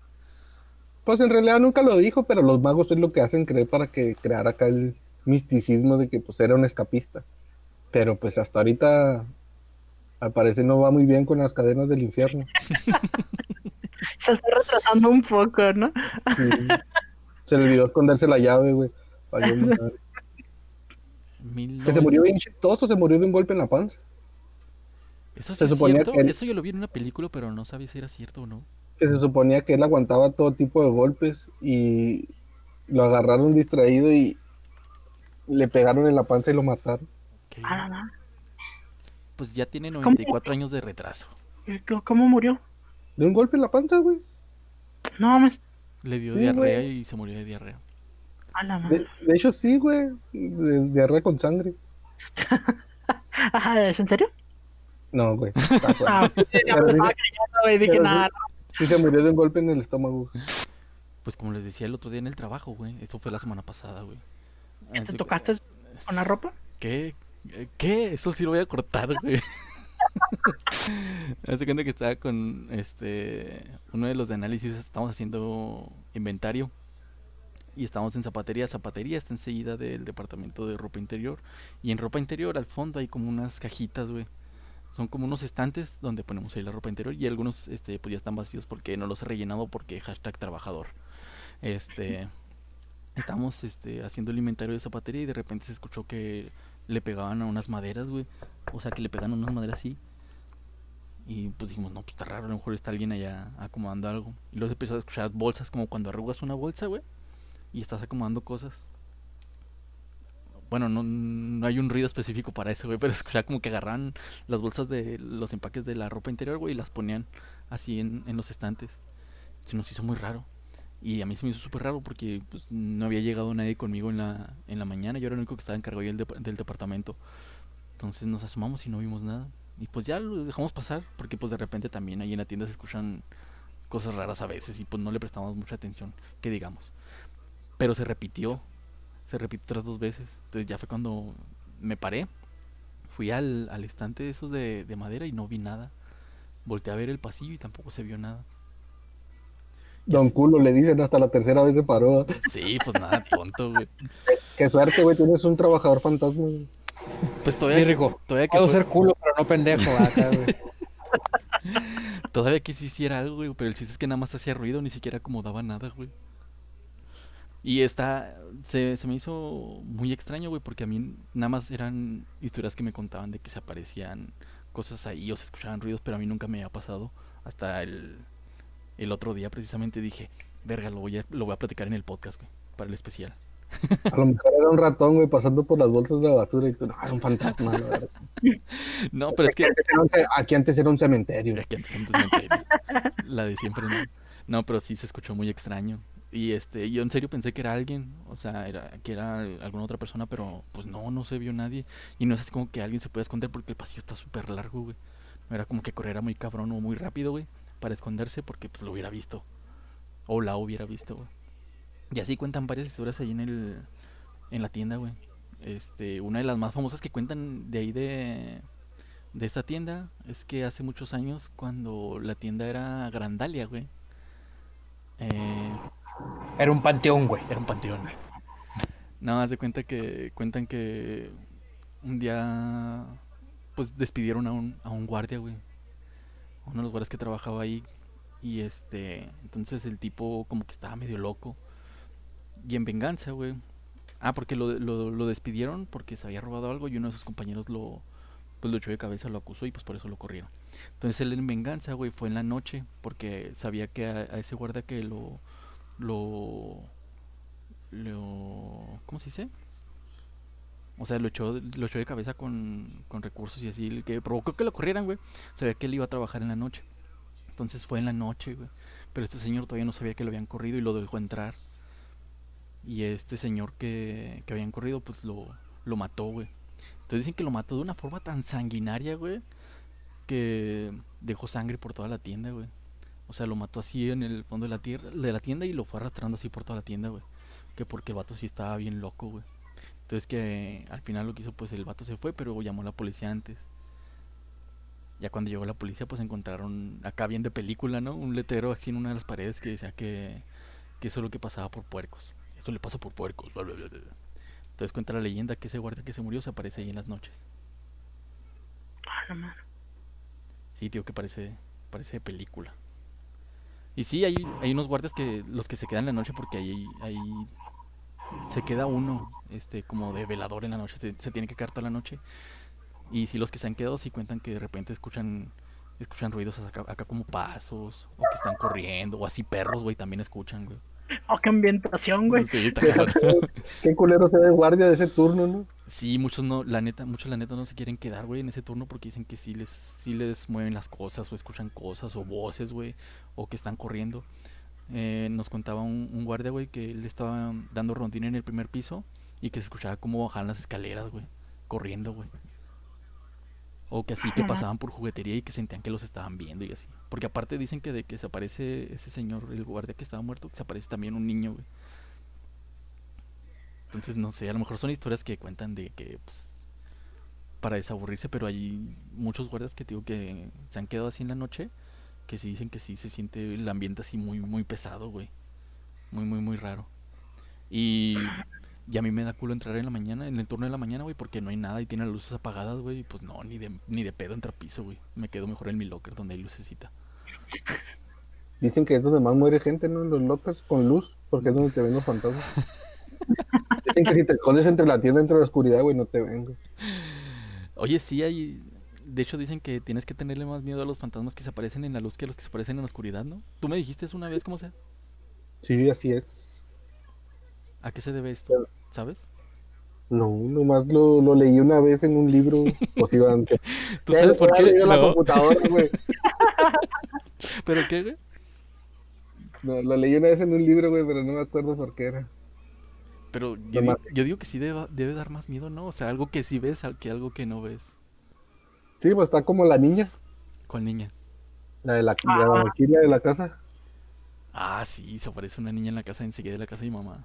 Pues en realidad nunca lo dijo, pero los magos es lo que hacen creer para que crear acá el misticismo de que pues era un escapista. Pero pues hasta ahorita al parecer no va muy bien con las cadenas del infierno. Se está retrasando un poco, ¿no? Sí. Se le olvidó esconderse la llave, güey. Que se murió bien chistoso, se murió de un golpe en la panza. Eso sí se es suponía cierto. que él- Eso yo lo vi en una película, pero no sabía si era cierto o no. Que se suponía que él aguantaba todo tipo de golpes y lo agarraron distraído y le pegaron en la panza y lo mataron. Ok. Ah, no, no. Pues ya tiene 94 años de retraso. ¿Cómo- ¿Cómo murió? De un golpe en la panza, güey. No mames. Le dio Sí, diarrea güey. y se murió de diarrea. A la madre. De, de hecho, sí, güey. De, diarrea con sangre. Ajá, ¿es en serio? No, güey. Fuera. Ah, ya me estaba. Dije, nada, Sí se murió de un golpe en el estómago. Pues como les decía el otro día en el trabajo, güey. Esto fue la semana pasada, güey. ¿te Así tocaste con la ropa? ¿Qué? ¿Qué? Eso sí lo voy a cortar, güey. Hace cuenta que estaba con este uno de los de análisis, estamos haciendo inventario y estamos en zapatería. Zapatería está enseguida del departamento de ropa interior y en ropa interior al fondo hay como unas cajitas, güey. Son como unos estantes donde ponemos ahí la ropa interior y algunos este pues ya están vacíos porque no los he rellenado porque hashtag trabajador. Este estamos este haciendo el inventario de zapatería y de repente se escuchó que le pegaban a unas maderas, güey. O sea, que le pegan a unas maderas así. Y pues dijimos, no, pues está raro, a lo mejor está alguien allá acomodando algo. Y luego se empezó a escuchar bolsas, como cuando arrugas una bolsa, güey. Y estás acomodando cosas. Bueno, no, no hay un ruido específico para eso, güey. Pero escuchaba como que agarraban las bolsas de los empaques de la ropa interior, güey. Y las ponían así en, en los estantes. Se nos hizo muy raro. Y a mí se me hizo súper raro porque pues, no había llegado nadie conmigo en la, en la mañana. Yo era el único que estaba encargado del, dep- del departamento. Entonces nos asomamos y no vimos nada. Y pues ya lo dejamos pasar porque pues de repente también ahí en la tienda se escuchan cosas raras a veces y pues no le prestamos mucha atención, que digamos. Pero se repitió. Se repitió otras dos veces. Entonces ya fue cuando me paré. Fui al, al estante de esos de, de madera y no vi nada. Volteé a ver el pasillo y tampoco se vio nada. Don culo le dicen hasta la tercera vez se paró. Sí, pues nada, tonto, güey. Qué suerte, güey. Tienes un trabajador fantasma. güey. Pues todavía, rico, todavía que puedo fue- ser culo, pero no pendejo. Acá, güey. Todavía que sí hiciera algo, güey, pero el chiste es que nada más hacía ruido, ni siquiera acomodaba nada, güey. Y está, se, se me hizo muy extraño, güey, porque a mí nada más eran historias que me contaban de que se aparecían cosas ahí o se escuchaban ruidos, pero a mí nunca me había pasado. Hasta el, el otro día precisamente dije, verga, lo voy, a, lo voy a platicar en el podcast, güey, para el especial. A lo mejor era un ratón, güey, pasando por las bolsas de la basura y tú, no, era un fantasma. No, pero es Aquí que... antes era un ce- Aquí antes era un cementerio. Cementerio. La de siempre no. No, pero sí se escuchó muy extraño. Y este, yo en serio pensé que era alguien, o sea, era, que era alguna otra persona, pero pues no, no se vio nadie. Y no es como que alguien se puede esconder porque el pasillo está súper largo, güey. Era como que corriera muy cabrón o muy rápido, güey, para esconderse porque pues lo hubiera visto. O la hubiera visto, güey. Y así cuentan varias historias ahí en el, en la tienda, güey. Este, una de las más famosas que cuentan de ahí de, de esta tienda es que hace muchos años, cuando la tienda era Grandalia, güey, eh, Era un panteón, güey. era un panteón. Nada más de cuenta que cuentan que un día, pues despidieron a un, a un guardia, güey. Uno de los guardias que trabajaba ahí. Y este, entonces el tipo como que estaba medio loco. Y en venganza, güey. Ah, porque lo, lo, despidieron porque se había robado algo y uno de sus compañeros lo, pues lo echó de cabeza, lo acusó y pues por eso lo corrieron. Entonces él en venganza, güey, fue en la noche porque sabía que a, a ese guardia que lo, lo, lo, ¿cómo se dice? O sea, lo echó, lo echó de cabeza con, con recursos y así, el que provocó que lo corrieran, güey. Sabía que él iba a trabajar en la noche. Entonces fue en la noche, güey. Pero este señor todavía no sabía que lo habían corrido y lo dejó entrar. Y este señor que, que habían corrido, pues lo, lo mató, güey. Entonces dicen que lo mató de una forma tan sanguinaria, güey, que dejó sangre por toda la tienda, güey. O sea, lo mató así en el fondo de la tierra, de la tienda y lo fue arrastrando así por toda la tienda, güey. Que porque el vato sí estaba bien loco, güey. Entonces que al final lo que hizo, pues el vato se fue, pero llamó a la policía antes. Ya cuando llegó la policía, pues encontraron acá bien de película, ¿no? Un letrero así en una de las paredes que decía que, que eso es lo que pasaba por puercos. Esto le pasa por puercos. bla, bla, bla, bla. Entonces cuenta la leyenda que ese guardia que se murió se aparece ahí en las noches. Ah, la madre. Sí, tío, que parece, parece de película. Y sí, hay, hay unos guardias que los que se quedan en la noche porque ahí, ahí se queda uno, este, como de velador en la noche, se, se tiene que quedar toda la noche. Y sí, los que se han quedado sí cuentan que de repente escuchan, escuchan ruidos acá, acá como pasos, o que están corriendo, o así perros, güey, también escuchan, güey. Oh, qué ambientación, güey. Sí. Qué culero ser el guardia de ese turno, ¿no? Sí, muchos no, la neta, muchos la neta no se quieren quedar, güey, en ese turno porque dicen que sí les, sí les mueven las cosas o escuchan cosas o voces, güey, o que están corriendo. Eh, nos contaba un, un guardia, güey, que él estaba dando rondín en el primer piso y que se escuchaba cómo bajaban las escaleras, güey, corriendo, güey. O que así que pasaban por juguetería y que sentían que los estaban viendo y así. Porque aparte dicen que de que se aparece ese señor, el guardia que estaba muerto, que se aparece también un niño, güey. Entonces, no sé, a lo mejor son historias que cuentan de que, pues, para desaburrirse, pero hay muchos guardias que digo que se han quedado así en la noche, que sí dicen que sí se siente el ambiente así muy, muy pesado, güey. Muy, muy, muy raro. Y, y a mí me da culo entrar en la mañana, en el turno de la mañana, güey, porque no hay nada y tiene las luces apagadas, güey, y pues no, ni de, ni de pedo entra piso, güey. Me quedo mejor en mi locker donde hay lucecita. Dicen que es donde más muere gente, ¿no? En los lockers con luz, porque es donde te ven los fantasmas. Dicen que si te escondes entre la tienda, entre la oscuridad, güey, no te ven, güey. Oye, sí hay... De hecho dicen que tienes que tenerle más miedo a los fantasmas que se aparecen en la luz que a los que se aparecen en la oscuridad, ¿no? Tú me dijiste eso una vez, ¿cómo sea? Sí, así es. ¿A qué se debe esto? ¿Sabes? No, nomás lo, lo leí una vez en un libro. Antes. ¿Tú sabes por qué? en la No. computadora, güey. ¿Pero qué, güey? No, lo leí una vez en un libro, güey, pero no me acuerdo por qué era. Pero yo, digo, yo digo que sí debe, debe dar más miedo, ¿no? O sea, algo que sí ves al- que algo que no ves. Sí, pues está como la niña, ¿Cuál niña? la de la, de la Valquiria de la casa. Ah, sí, se aparece una niña en la casa enseguida de la casa de mi mamá.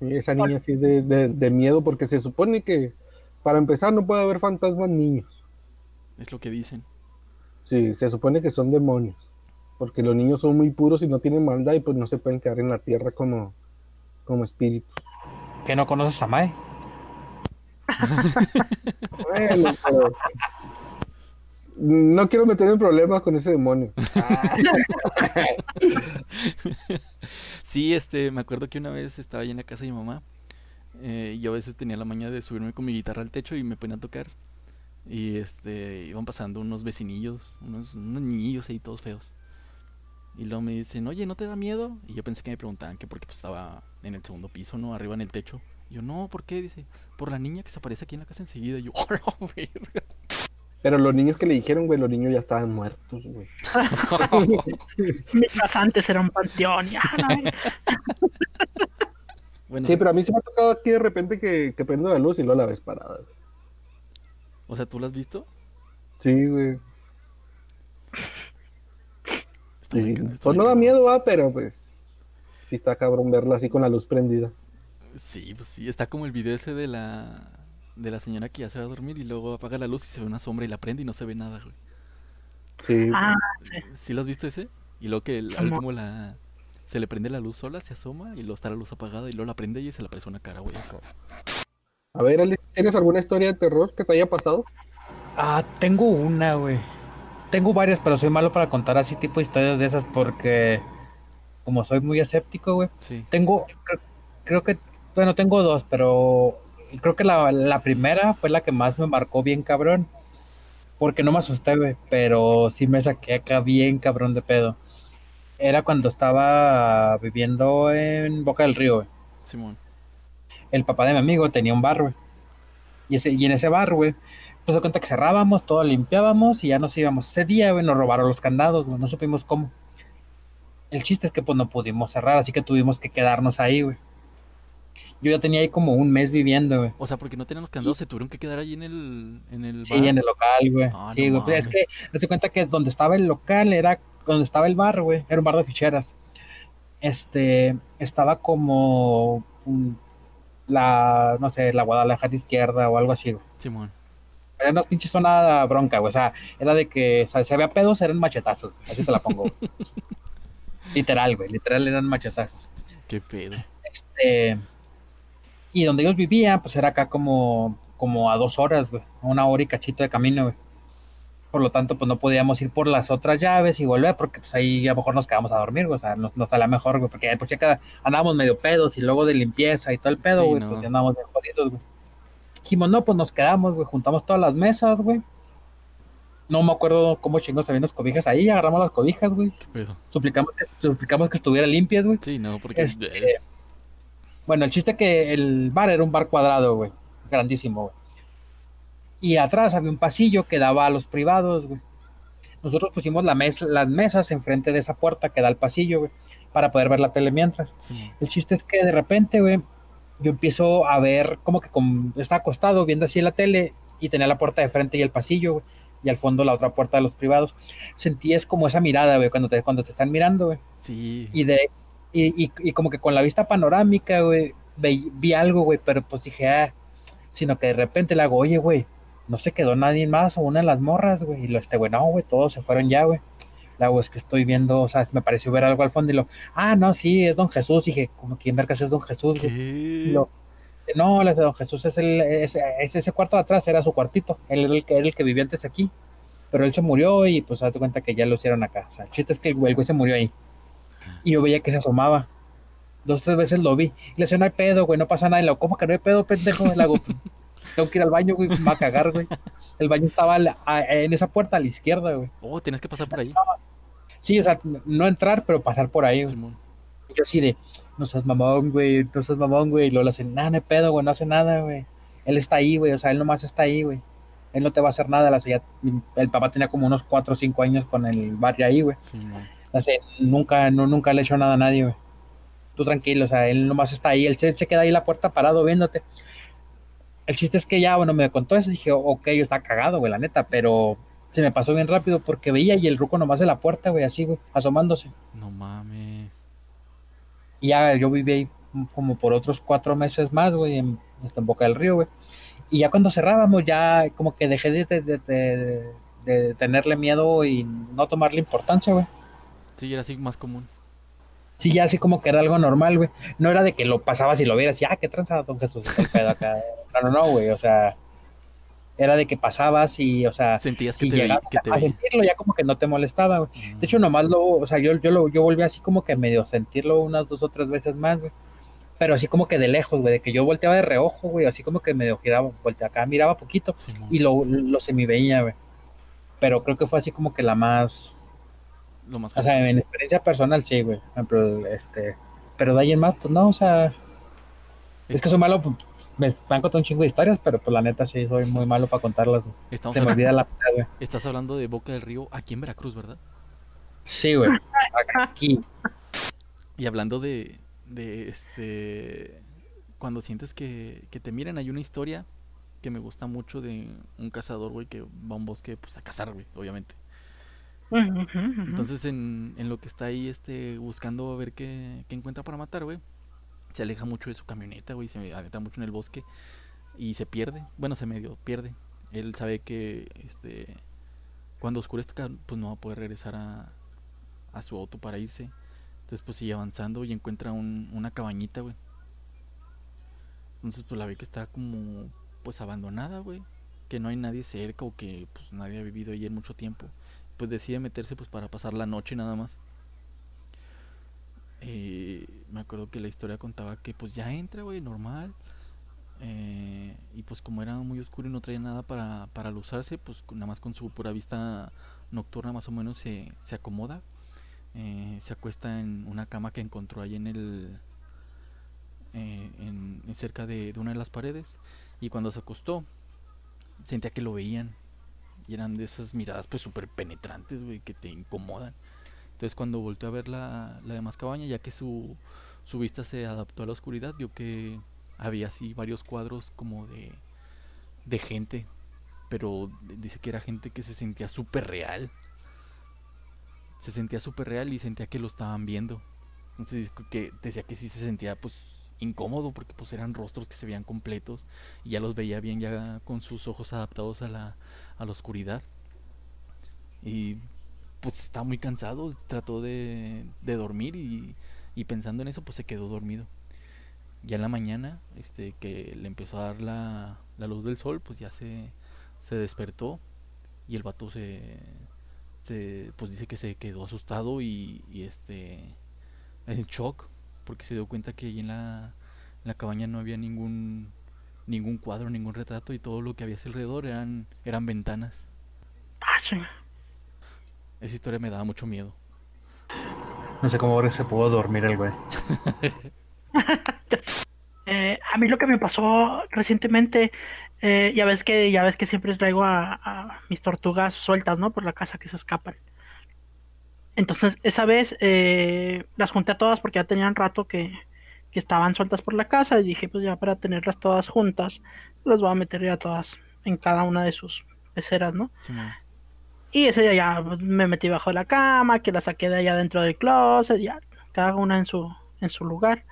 Y esa niña sí es de, de- de miedo porque se supone que, para empezar, no puede haber fantasmas niños. Es lo que dicen. Sí, se supone que son demonios. Porque los niños son muy puros y no tienen maldad y pues no se pueden quedar en la tierra como, como espíritus. ¿Que no conoces a Mae? Bueno, pero... No quiero meterme en problemas con ese demonio. Sí, este, me acuerdo que una vez estaba allá en la casa de mi mamá. eh, y yo a veces tenía la maña de subirme con mi guitarra al techo y me ponía a tocar. Y este, iban pasando unos vecinillos, unos, unos niñillos ahí todos feos. Y luego me dicen, oye, ¿no te da miedo? Y yo pensé que me preguntaban que porque pues, estaba en el segundo piso, ¿no? Arriba en el techo. Y yo, no, ¿por qué? Dice, por la niña que se aparece aquí en la casa enseguida. Y yo, "Oh, la verga". Pero los niños que le dijeron, güey, los niños ya estaban muertos, güey. Mientras antes era un panteón. Ya, no, Bueno, Sí, pero a mí se me ha tocado aquí de repente que, que prendo la luz y luego la ves parada. güey. o sea, ¿tú lo has visto? Sí, güey. Pues no da miedo, va, pero pues sí está cabrón verla así con la luz prendida. Sí, pues sí, está como el video ese de la de la señora que ya se va a dormir y luego apaga la luz y se ve una sombra y la prende y no se ve nada, güey. Sí. Ah, ¿Sí lo has visto ese? Y luego que el, al último la se le prende la luz sola, se asoma y luego está la luz apagada y luego la prende y se le aparece una cara, güey. A ver, Ale, ¿tienes alguna historia de terror que te haya pasado? Ah, tengo una, güey. Tengo varias, pero soy malo para contar así tipo historias de esas porque como soy muy escéptico, güey. Sí. Tengo, creo, creo que, bueno, tengo dos, pero creo que la, la primera fue la que más me marcó bien cabrón. Porque no me asusté, güey, pero sí me saqué acá bien cabrón de pedo. Era cuando estaba viviendo en Boca del Río, güey. Simón. El papá de mi amigo tenía un bar, güey. Y, ese, y en ese bar, güey, pues se cuenta que cerrábamos, todo limpiábamos y ya nos íbamos. Ese día, güey, nos robaron los candados, güey, no supimos cómo. El chiste es que pues no pudimos cerrar, así que tuvimos que quedarnos ahí, güey. Yo ya tenía ahí como un mes viviendo, güey. O sea, porque no tenían los candados, se tuvieron que quedar allí en el en el Sí, en el local, güey. Ah, sí, no güey. Pues es que, date cuenta que donde estaba el local era, donde estaba el bar, güey, era un bar de ficheras. Este, estaba como la, no sé, la Guadalajara izquierda o algo así, güey. Simón. Era una pinche zona bronca, güey. O sea, era de que, o sea, si había pedos, eran machetazos. Así te la pongo, güey. Literal, güey. Literal eran machetazos. Qué pedo. Este, y donde ellos vivían, pues era acá como, como a dos horas, güey. Una hora y cachito de camino, güey. Por lo tanto, pues no podíamos ir por las otras llaves y volver, porque pues ahí a lo mejor nos quedamos a dormir, güey. O sea, nos, nos salía mejor, güey. Porque pues ya cada- andábamos medio pedos y luego de limpieza y todo el pedo, Sí, güey. no. Pues ya andábamos bien jodidos, güey. Dijimos, no, pues nos quedamos, güey. Juntamos todas las mesas, güey. No me acuerdo cómo chingos habían las cobijas ahí. Agarramos las cobijas, güey. Suplicamos que, suplicamos que estuvieran limpias, güey. Sí, no, porque Este, bueno, el chiste que el bar era un bar cuadrado, güey. Grandísimo, güey. Y atrás había un pasillo que daba a los privados, güey. Nosotros pusimos la mes- las mesas enfrente de esa puerta que da al pasillo, güey, para poder ver la tele mientras. El chiste es que de repente, güey, yo empiezo a ver como que con, estaba acostado viendo así la tele y tenía la puerta de frente y el pasillo, güey, y al fondo la otra puerta de los privados. Sentí es como esa mirada, güey, cuando te, cuando te están mirando, güey. Sí. Y de y, y, y como que con la vista panorámica, güey, vi, vi algo, güey, pero pues dije, ah, sino que de repente le hago, oye, güey, no se quedó nadie más o una de las morras, güey. Y lo este, güey, no, güey, todos se fueron ya, güey. Hago, es que estoy viendo, o sea, me pareció ver algo al fondo y lo, ah, no, sí, es Don Jesús. Y dije, como quién vergas es Don Jesús. Y lo- no, le dice, Don Jesús es, el, es, es ese cuarto de atrás, era su cuartito. Él era el que, era el que vivía antes aquí. Pero él se murió y pues haz de cuenta que ya lo hicieron acá. O sea, el chiste es que el güey, se murió ahí. Y yo veía que se asomaba. Dos, tres veces lo vi. Y le decía, no hay pedo, güey, no pasa nada. Y le digo, ¿cómo que no hay pedo, pendejo? Le hago, "Pues, tengo que ir al baño, güey, me va a cagar, güey. El baño estaba a la- a- en esa puerta a la izquierda, güey. Oh, tienes que pasar por ahí. Sí, o sea, no entrar, pero pasar por ahí, güey. Y yo así de, no seas mamón, güey, no seas mamón, güey. Y luego le hacen, nada, no pedo, güey, no hace nada, güey. Él está ahí, güey, o sea, él nomás está ahí, güey. Él no te va a hacer nada. Le hacía- el papá tenía como unos 4 o 5 años con el barrio ahí, güey. Nunca, no, nunca le he hecho nada a nadie, güey. Tú tranquilo, o sea, él nomás está ahí, él se, se queda ahí en la puerta parado viéndote. El chiste es que ya, bueno, me contó eso, dije, ok, yo estaba cagado, güey, la neta, pero se me pasó bien rápido porque veía y el ruco nomás de la puerta, güey, así, güey, asomándose. No mames. Y ya yo viví ahí como por otros cuatro meses más, güey, en, hasta en Boca del Río, güey. Y ya cuando cerrábamos, ya como que dejé de, de- de- de- de tenerle miedo y no tomarle importancia, güey. Sí, era así más común. Sí, ya así como que era algo normal, güey. No era de que lo pasabas y lo vieras y, ah, qué tranzado, don Jesús, el pedo acá. No, no, no, güey, o sea, era de que pasabas y, o sea, Sentías que te, veía- llegabas que te a sentirlo ya como que no te molestaba, güey. De hecho, nomás lo, o sea, yo, yo, lo, yo volví así como que medio sentirlo unas dos o tres veces más, güey. Pero así como que de lejos, güey, de que yo volteaba de reojo, güey, así como que medio giraba, volteaba acá, miraba poquito y lo, lo semi veía, güey. Pero creo que fue así como que la más, Lo más o sea, en experiencia personal, sí, güey. Ejemplo, este, pero de ahí en más, pues no, o sea, es que soy malo, pues, me, han contado un chingo de historias, pero pues la neta sí, soy muy malo para contarlas. Estamos Se me hablando- olvida la güey. estás hablando de Boca del Río aquí en Veracruz, ¿verdad? Sí, güey. Aquí. Y hablando de, de este, cuando sientes que, que te miran, hay una historia que me gusta mucho de un cazador, güey, que va a un bosque, pues a cazar, güey, obviamente. Entonces, en, en lo que está ahí, este, buscando a ver qué, qué encuentra para matar, güey, se aleja mucho de su camioneta, güey, se adentra mucho en el bosque y se pierde. Bueno, se medio pierde. Él sabe que, este, cuando oscurezca, pues no va a poder regresar a, a su auto para irse. Entonces, pues sigue avanzando y encuentra un- una cabañita, güey. Entonces, pues la ve que está como, pues abandonada, güey. Que no hay nadie cerca o que, pues nadie ha vivido ahí en mucho tiempo pues decide meterse pues para pasar la noche nada más. Eh, me acuerdo que la historia contaba que pues ya entra, güey, normal. eh, y pues como era muy oscuro y no traía nada para, para alusarse, pues nada más con su pura vista nocturna más o menos se, se acomoda. eh, se acuesta en una cama que encontró ahí en el... en, en cerca de, de una de las paredes. Y cuando se acostó, sentía que lo veían. Y eran de esas miradas pues súper penetrantes, güey, que te incomodan. Entonces cuando volteó a ver la, la demás cabaña, ya que su, su vista se adaptó a la oscuridad, vio que había así varios cuadros como de, de gente. Pero dice que era gente que se sentía súper real. Se sentía súper real y sentía que lo estaban viendo. Entonces que decía que sí se sentía pues incómodo porque pues eran rostros que se veían completos y ya los veía bien ya con sus ojos adaptados a la, a la oscuridad. Y pues estaba muy cansado, trató de, de dormir y, y pensando en eso pues se quedó dormido. Ya en la mañana, este, que le empezó a dar la, la luz del sol, pues ya se, se despertó y el vato se, se, pues dice que se quedó asustado y, y este, en shock porque se dio cuenta que ahí en la, en la cabaña no había ningún ningún cuadro, ningún retrato y todo lo que había alrededor eran eran ventanas. Ah. Esa historia me daba mucho miedo. No sé cómo ahora se pudo dormir el güey. Eh, a mí lo que me pasó recientemente, eh, ya ves que ya ves que siempre traigo a, a mis tortugas sueltas, ¿no? Por la casa que se escapan. Entonces, esa vez eh, las junté a todas porque ya tenían rato que, que estaban sueltas por la casa y dije, pues ya para tenerlas todas juntas, las voy a meter ya todas en cada una de sus peceras, ¿no? Simón. Y ese día ya me metí bajo la cama, que la saqué de allá dentro del closet, ya cada una en su, en su lugar.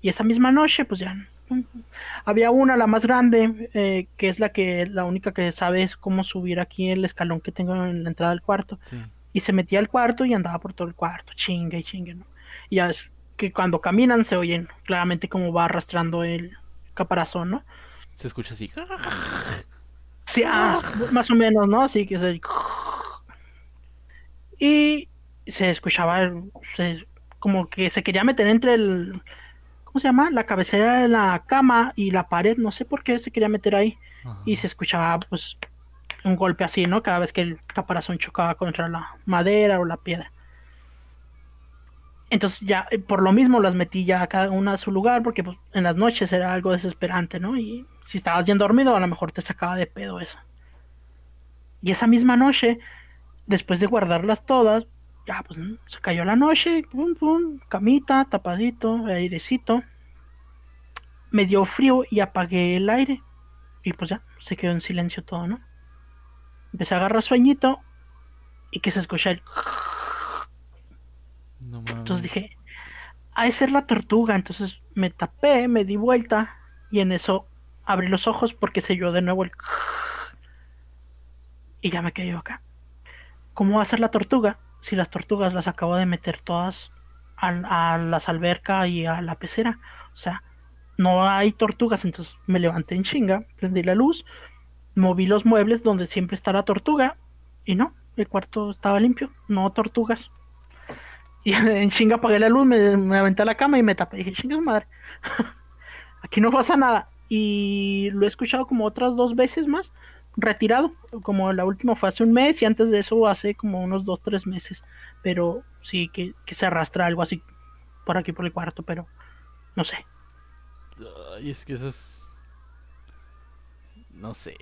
Y esa misma noche, pues ya había una, la más grande, eh, que es la que la única que sabe es cómo subir aquí el escalón que tengo en la entrada del cuarto. Sí. Y se metía al cuarto y andaba por todo el cuarto, chingue y chingue, ¿no? Y ya es que cuando caminan se oyen claramente cómo va arrastrando el caparazón, ¿no? Se escucha así. Sí, ah, más o menos, ¿no? Así que se... Y se escuchaba el- se- como que se quería meter entre el... ¿Cómo se llama? La cabecera de la cama y la pared, no sé por qué se quería meter ahí. Ajá. Y se escuchaba pues un golpe así, ¿no? Cada vez que el caparazón chocaba contra la madera o la piedra. Entonces ya, eh, por lo mismo las metí ya cada una a su lugar, porque pues, en las noches era algo desesperante, ¿no? Y si estabas bien dormido, a lo mejor te sacaba de pedo eso. Y esa misma noche, después de guardarlas todas, ya pues se cayó la noche, pum, pum, camita, tapadito, airecito. Me dio frío y apagué el aire. Y pues ya, se quedó en silencio todo, ¿no? Empecé a agarrar sueñito y que se escucha el... No. Entonces dije, ha de ser la tortuga. Entonces me tapé, me di vuelta y en eso abrí los ojos porque se oyó de nuevo el... Y ya me quedé yo acá. ¿Cómo va a ser la tortuga si las tortugas las acabo de meter todas a, a las albercas y a la pecera. O sea, no hay tortugas, entonces me levanté en chinga, prendí la luz, moví los muebles donde siempre está la tortuga y no, el cuarto estaba limpio, no tortugas. Y en chinga apagué la luz, me, me aventé a la cama y me tapé. Dije, chingas madre, aquí no pasa nada. Y lo he escuchado como otras dos veces más, retirado. Como la última fue hace un mes y antes de eso hace como unos dos, tres meses. Pero sí que, que se arrastra algo así por aquí por el cuarto, pero no sé. Ay, es que eso es. No sé.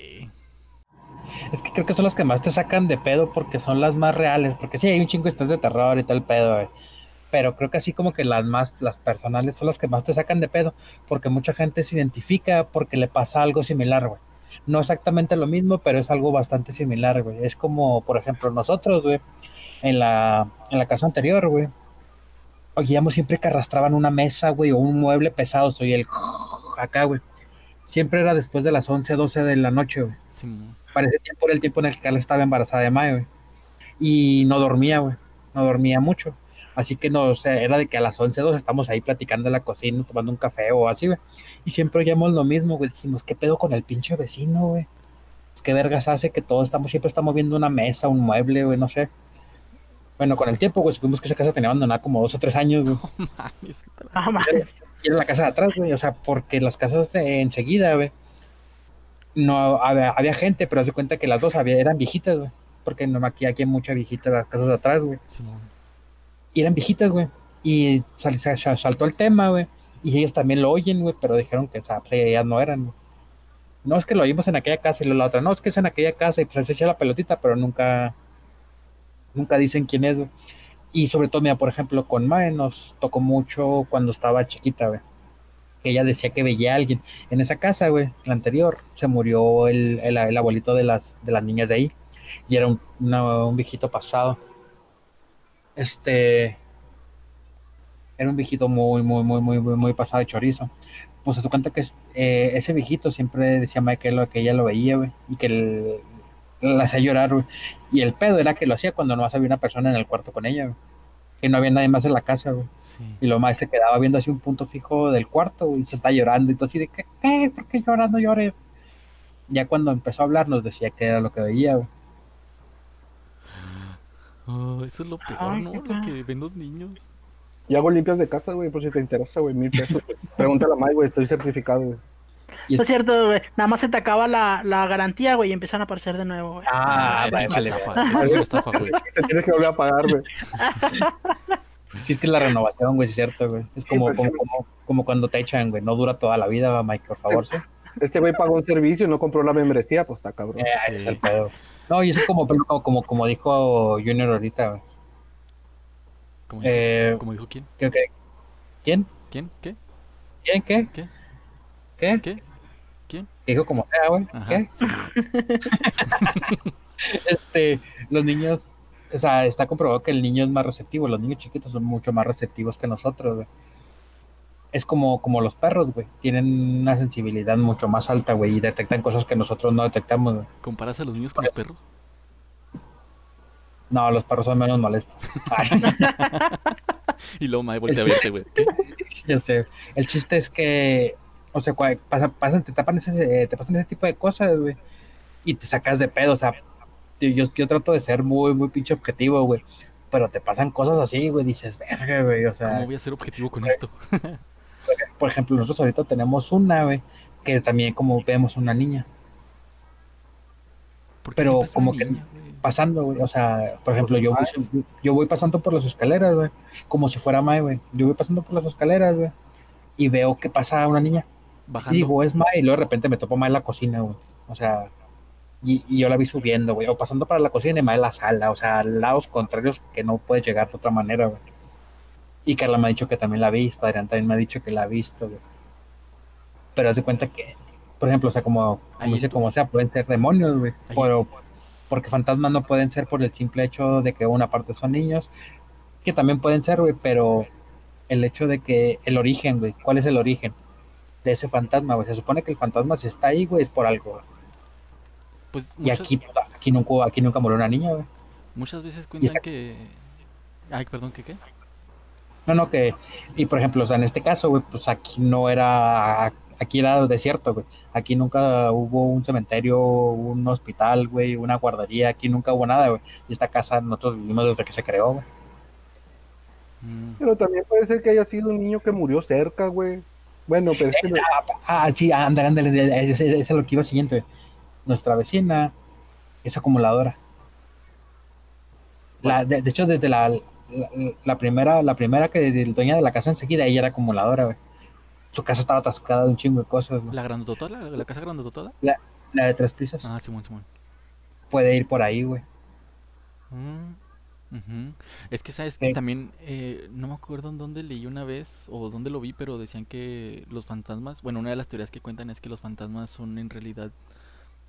Es que creo que son las que más te sacan de pedo porque son las más reales. Porque sí, hay un chingo de historias de terror y todo el pedo, güey. Pero creo que así como que las más, las personales son las que más te sacan de pedo. Porque mucha gente se identifica porque le pasa algo similar, güey. No exactamente lo mismo, pero es algo bastante similar, güey. Es como, por ejemplo, nosotros, güey, en la, en la casa anterior, güey. Oíamos siempre que arrastraban una mesa, güey, o un mueble pesado. Soy el acá, güey. Siempre era después de las 11, 12 de la noche, güey. Sí, Para ese tiempo era el tiempo en el que Carla estaba embarazada de Mae, güey. Y no dormía, güey. No dormía mucho. Así que no, o sea, era de que a las 11, 12 estamos ahí platicando en la cocina, tomando un café o así, güey. Y siempre oíamos lo mismo, güey. Decimos, ¿qué pedo con el pinche vecino, güey? Pues, ¿Qué vergas hace que todos estamos, siempre estamos viendo una mesa, un mueble, güey, no sé. Bueno, con el tiempo, güey, supimos que esa casa tenía abandonada como dos o tres años, güey. Ah, mames. Y era la casa de atrás, güey. O sea, porque las casas enseguida, güey. No había, había gente, pero haz de cuenta que las dos había, eran viejitas, güey. Porque no, aquí, aquí hay mucha viejita las casas de atrás, güey. Y eran viejitas, güey. Y sal- sa- sa- saltó el tema, güey. Y ellas también lo oyen, güey, pero dijeron que o sea, pues, ellas no eran, güey. No es que lo oímos en aquella casa y la otra, no, es que es en aquella casa y pues se echa la pelotita, pero nunca, nunca dicen quién es, güey. Y sobre todo, mira, por ejemplo, con Mae nos tocó mucho cuando estaba chiquita, güey. Que ella decía que veía a alguien. En esa casa, güey, la anterior, se murió el, el- el abuelito de las, de las niñas de ahí. Y era un, un viejito pasado. Este. Era un viejito muy, muy, muy, muy, muy, muy pasado de chorizo. Pues se cuenta que eh, ese viejito siempre decía Mae que, lo, que ella lo veía, güey. Y que el- la hacía llorar, güey. Y el pedo era que lo hacía cuando no había una persona en el cuarto con ella, güey. Que no había nadie más en la casa, güey. Sí. Y lo más se quedaba viendo así un punto fijo del cuarto güey, y se está llorando y todo así de ¿qué? ¿Qué? ¿Por qué lloras? No llores. Ya cuando empezó a hablar nos decía que era lo que veía, güey. Oh, eso es lo peor, Ay, ¿no? Lo que ven los niños. Y hago limpias de casa, güey, por si te interesa, güey, mil pesos. Pregúntale a Mike, güey, estoy certificado, güey. No es- cierto, güey. Nada más se te acaba la, la garantía, güey, y empiezan a aparecer de nuevo, güey. Ah, Ay, vale, vale, es una estafa, güey. Te tienes que volver a pagar, güey. Sí, es que la renovación, güey, es cierto, güey. Es Sí, como, pues, como, que- como, como cuando te echan, güey. No dura toda la vida, Mike, por favor, sí. Este güey pagó un servicio y no compró la membresía, pues está cabrón. Eh, Sí. es el pedo. No, y eso como, como, como, dijo Junior ahorita, güey. Como, Eh, como dijo quién? ¿qué, qué? ¿Quién? ¿Quién? ¿Qué? ¿Quién? ¿Qué? ¿Qué? ¿Qué? ¿Qué? ¿Quién? Dijo como sea, güey. ¿Qué? sí. este, los niños, o sea, está comprobado que el niño es más receptivo, los niños chiquitos son mucho más receptivos que nosotros, güey. Es como, como los perros, güey, tienen una sensibilidad mucho más alta, güey, y detectan cosas que nosotros no detectamos, güey. ¿Comparas a los niños con los perros? No, los perros son menos molestos. Y luego Mae voltea a verte, güey. Ya sé. El chiste es que, o sea, pasan, te tapan ese, te pasan ese tipo de cosas, güey, y te sacas de pedo, o sea, yo, yo trato de ser muy, muy pinche objetivo, güey, pero te pasan cosas así, güey, dices, verga, güey, o sea. ¿Cómo voy a ser objetivo con esto? por ejemplo, nosotros ahorita tenemos una, güey, que también como vemos una niña Pero como que- niña, güey. pasando, güey. O sea, por ejemplo, yo voy, yo voy pasando por las escaleras, güey, como si fuera Mae, güey. Yo voy pasando por las escaleras, güey, y veo que pasa una niña. Bajando. digo, es Mae, y luego de repente me topo Mae en la cocina, güey. O sea, y, y yo la vi subiendo, güey, o pasando para la cocina y Mae en la sala, o sea, lados contrarios que no puedes llegar de otra manera, güey. Y Carla me ha dicho que también la ha visto, Adrián también me ha dicho que la ha visto, güey. Pero haz de cuenta que, por ejemplo, o sea, como, dice, como sea, pueden ser demonios, güey. Pero porque fantasmas no pueden ser por el simple hecho de que una parte son niños, que también pueden ser, güey, pero el hecho de que el origen, güey, ¿cuál es el origen de ese fantasma, güey? Se supone que el fantasma si está ahí, güey, es por algo. güey. Pues Y muchas, aquí, aquí nunca, aquí nunca murió una niña, güey. muchas veces esta- cuentan que. Ay, perdón, ¿qué qué? No, no, que, y por ejemplo, o sea, en este caso, güey, pues aquí no era, aquí era desierto, güey. Aquí nunca hubo un cementerio, un hospital, güey, una guardería, aquí nunca hubo nada, güey. Y esta casa nosotros vivimos desde que se creó, güey. Mm. Pero también puede ser que haya sido un niño que murió cerca, güey. Bueno, pero es que no- Ah, sí, ándale, ándale, ese ese es lo que iba siguiente. Nuestra vecina es acumuladora. La, de, de hecho, desde la, la, la primera, la primera que el dueña de la casa enseguida, ella era acumuladora, güey. Su casa estaba atascada de un chingo de cosas, güey. ¿La grandotota? ¿La, la casa grandotota? La, la de tres pisos Ah, Simón, Simón. puede ir por ahí, güey. Mm, ujú. Es que, ¿sabes? Eh. También, eh, no me acuerdo en dónde leí una vez o dónde lo vi, pero decían que los fantasmas, bueno, una de las teorías que cuentan es que los fantasmas son en realidad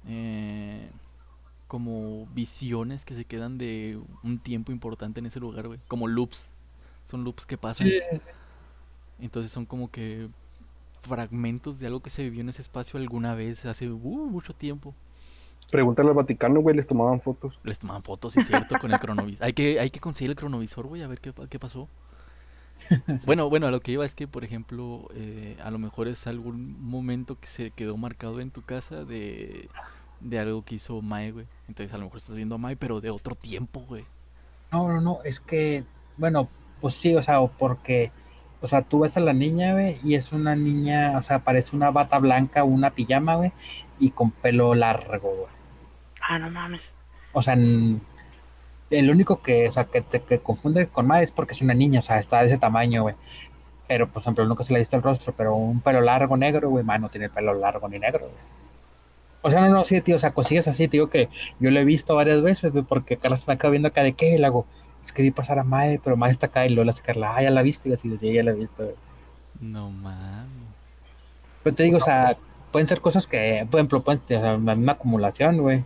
eh, como visiones que se quedan de un tiempo importante en ese lugar, güey. Como loops. Son loops que pasan. Entonces son como que fragmentos de algo que se vivió en ese espacio alguna vez hace uh, mucho tiempo. Pregúntale al Vaticano, güey, les tomaban fotos. Les tomaban fotos, sí cierto, con el cronovisor. Hay que, hay que conseguir el cronovisor, güey, a ver qué, qué pasó. Bueno, bueno, a lo que iba es que, por ejemplo, eh, a lo mejor es algún momento que se quedó marcado en tu casa de, de algo que hizo Mae, güey. Entonces a lo mejor estás viendo a Mae, pero de otro tiempo, güey. No, no, no, es que, bueno, pues sí, o sea, porque, o sea, tú ves a la niña, güey, y es una niña, o sea, parece una bata blanca, una pijama, güey, y con pelo largo, güey. Ah, no mames. O sea, el único que, o sea, que te que confunde con más es porque es una niña, o sea, está de ese tamaño, güey. Pero, por ejemplo, nunca se le ha visto el rostro, pero un pelo largo negro, güey, man, no tiene pelo largo ni negro, güey. O sea, no, no, sí, tío, o sea, cosillas así, digo que yo lo he visto varias veces, güey, porque Carla me acaba viendo acá de qué, le hago, es que vi pasar a Mae, pero Mae está acá y luego la hace Carla, ah, ya la viste, y así decía, ya la he visto, güey. No mames. Pero te digo, o sea, pueden ser cosas que, por ejemplo, pueden ser la misma acumulación, güey,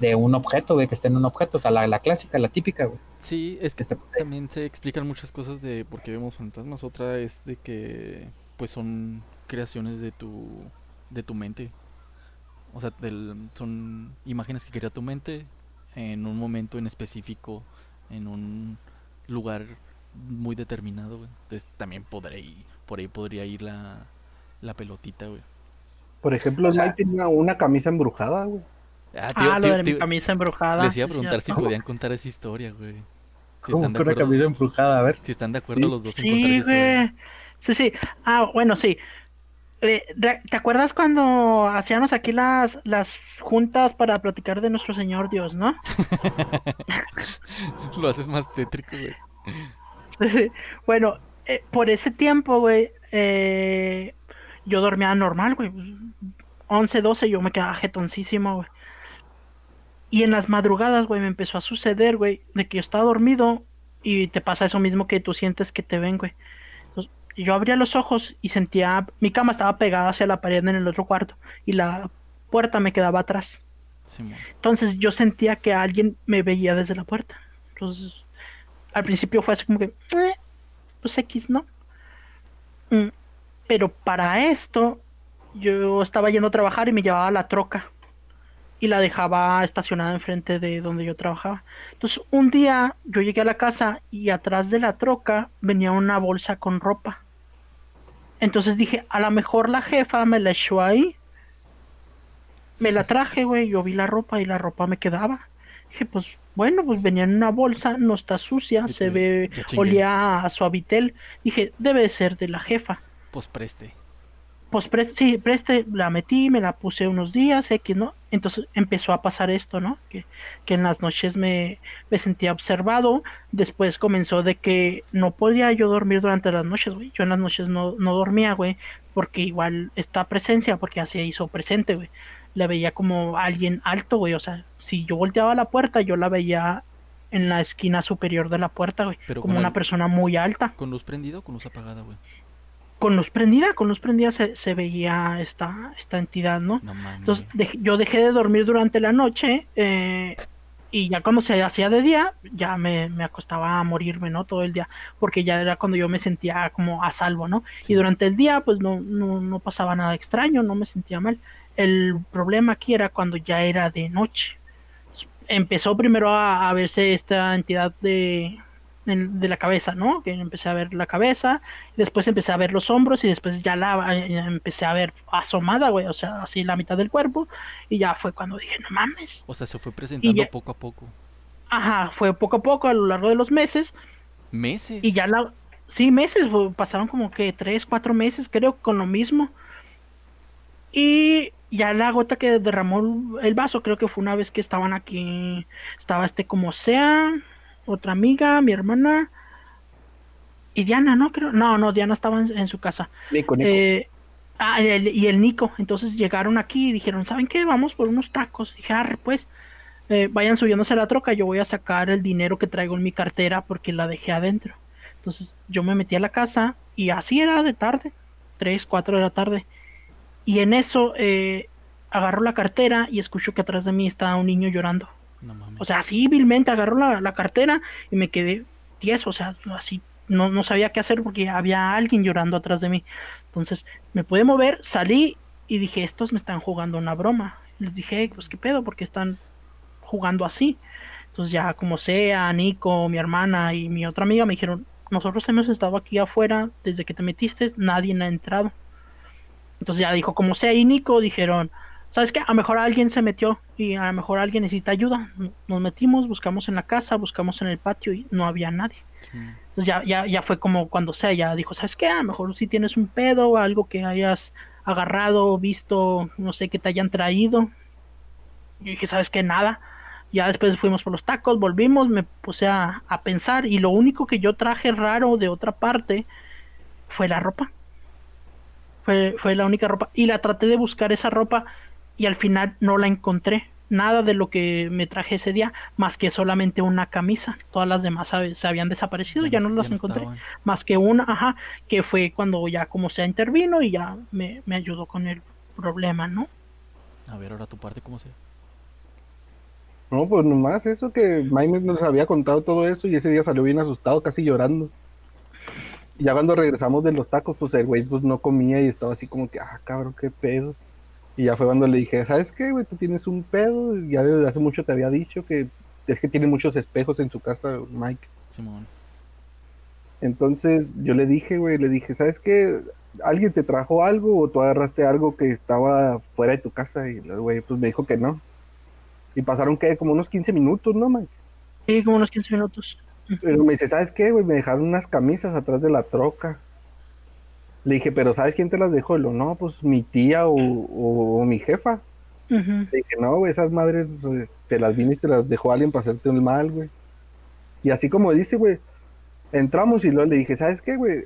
de un objeto, güey, que esté en un objeto, o sea, la, la clásica, la típica, güey. Sí, es Que también se explican muchas cosas de por qué vemos fantasmas. Otra es de que, pues, son creaciones de tu, de tu mente. O sea, del- son imágenes que crea tu mente en un momento en específico, en un lugar muy determinado, güey. Entonces también podré ir, por ahí podría ir la, la pelotita, güey. Por ejemplo, O sea- Mike tenía una camisa embrujada, güey. Ah, iba- Ah, lo iba- de te mi camisa embrujada. les iba a sí, preguntar si podían contar esa historia, güey. Si ¿Cómo están de que una acuerdo, camisa embrujada? A ver. si están de acuerdo Sí. los dos en contar esa Sí, historia. güey. Sí, sí. Ah, bueno, sí. Eh, ¿Te acuerdas cuando hacíamos aquí las, las juntas para platicar de nuestro Señor Dios, no? Lo haces más tétrico, güey. Bueno, eh, por ese tiempo, güey, eh, yo dormía normal, güey. 11, 12, yo me quedaba jetoncísimo, güey. Y en las madrugadas, güey, me empezó a suceder, güey, de que yo estaba dormido y te pasa eso mismo que tú sientes que te ven, güey. Yo abría los ojos y sentía, mi cama estaba pegada hacia la pared en el otro cuarto y la puerta me quedaba atrás. Entonces yo sentía que alguien me veía desde la puerta. Entonces, al principio fue así como que, "Eh, pues X, ¿no? Mm, Pero para esto, yo estaba yendo a trabajar y me llevaba la troca y la dejaba estacionada enfrente de donde yo trabajaba. Entonces, un día yo llegué a la casa y atrás de la troca venía una bolsa con ropa. Entonces dije, a lo mejor la jefa me la echó ahí me la traje, güey, yo vi la ropa y la ropa me quedaba. Dije, pues bueno, pues venía en una bolsa, no está sucia, se ve, olía a suavitel. Dije, debe de ser de la jefa. Pues preste. Pues preste, sí, preste, la metí, me la puse unos días, X, ¿no? Entonces empezó a pasar esto, ¿no? Que, que en las noches me, me sentía observado. Después comenzó de que no podía yo dormir durante las noches, güey. Yo en las noches no, no dormía, güey, porque igual esta presencia, porque así hizo presente, güey. La veía como alguien alto, güey. O sea, si yo volteaba la puerta, yo la veía en la esquina superior de la puerta, güey. Pero como una el- persona muy alta. ¿Con luz prendida o con luz apagada, güey? Con luz prendida, con luz prendida se, se veía esta, esta entidad, ¿no? Entonces yo dejé de dormir durante la noche eh, y ya cuando se hacía de día ya me, me acostaba a morirme, ¿no? Todo el día, porque ya era cuando yo me sentía como a salvo, ¿no? Sí. Y durante el día pues no, no, no pasaba nada extraño, no me sentía mal. El problema aquí era cuando ya era de noche. Empezó primero a, a verse esta entidad de, en- de la cabeza, ¿no? Que empecé a ver la cabeza, después empecé a ver los hombros y después ya la eh, empecé a ver asomada, güey, o sea, así la mitad del cuerpo y ya fue cuando dije, no mames. O sea, se fue presentando ya- poco a poco. Ajá, fue poco a poco a lo largo de los meses Meses. y ya la... Sí, meses, pasaron como que tres, cuatro meses, creo, con lo mismo. Y ya la gota que derramó el vaso, creo que fue una vez que estaban aquí, estaba este como sea, otra amiga, mi hermana y Diana, ¿no? Creo, no, no, Diana estaba en, en su casa. Nico, Nico. Eh, ah, el- y el Nico, entonces llegaron aquí y dijeron, ¿saben qué? Vamos por unos tacos. Dije, arre, pues, eh, vayan subiéndose a la troca, yo voy a sacar el dinero que traigo en mi cartera porque la dejé adentro. Entonces yo me metí a la casa y así era de tarde, 3, 4 de la tarde. Y en eso eh, agarro la cartera y escucho que atrás de mí está un niño llorando. No mames. O sea, así vilmente agarró la, la cartera y me quedé tieso, o sea, así no, no sabía qué hacer porque había alguien llorando atrás de mí. Entonces me pude mover, salí y dije, estos me están jugando una broma. Les dije, pues qué pedo, porque están jugando así. Entonces ya como sea, Nico, mi hermana y mi otra amiga me dijeron, nosotros hemos estado aquí afuera desde que te metiste, nadie ha entrado. Entonces ya dijo, como sea, y Nico dijeron, ¿sabes qué? A lo mejor alguien se metió y a lo mejor alguien necesita ayuda. Nos metimos, buscamos en la casa, buscamos en el patio y no había nadie. Sí. Entonces ya, ya, ya fue como cuando sea, ya dijo, ¿sabes qué? A lo mejor si tienes un pedo o algo que hayas agarrado, visto, no sé, que te hayan traído. Yo dije, ¿sabes qué? Nada. Ya después fuimos por los tacos, volvimos, me puse a, a pensar y lo único que yo traje raro de otra parte fue la ropa. Fue, fue la única ropa. Y la traté de buscar esa ropa y al final no la encontré. Nada de lo que me traje ese día, más que solamente una camisa. Todas las demás se habían desaparecido, ya, no las encontré. estaban. Más que una, ajá, que fue cuando ya como sea intervino y ya me, me ayudó con el problema, ¿no? A ver, ahora tu parte, ¿cómo sea? No, pues nomás eso que Mike nos había contado todo eso y ese día salió bien asustado, casi llorando. Y ya cuando regresamos de los tacos, pues el güey pues no comía y estaba así como que, ah, cabrón, qué pedo. Y ya fue cuando le dije, ¿sabes qué, güey? Tú tienes un pedo. y Ya desde hace mucho te había dicho que es que tiene muchos espejos en su casa, Mike. Simón. Entonces yo le dije, güey, le dije, ¿sabes qué? ¿Alguien te trajo algo o tú agarraste algo que estaba fuera de tu casa? Y el güey pues me dijo que no. Y pasaron que como unos 15 minutos, ¿no, Mike? Sí, como unos 15 minutos. Pero me dice, ¿sabes qué, güey? Me dejaron unas camisas atrás de la troca. Le dije, pero ¿sabes quién te las dejó? Y lo, no, pues mi tía o, o- o mi jefa. Le dije, no, esas madres te las vine y te las dejó alguien para hacerte un mal, güey. Y así como dice, güey, entramos y luego le dije, ¿sabes qué, güey?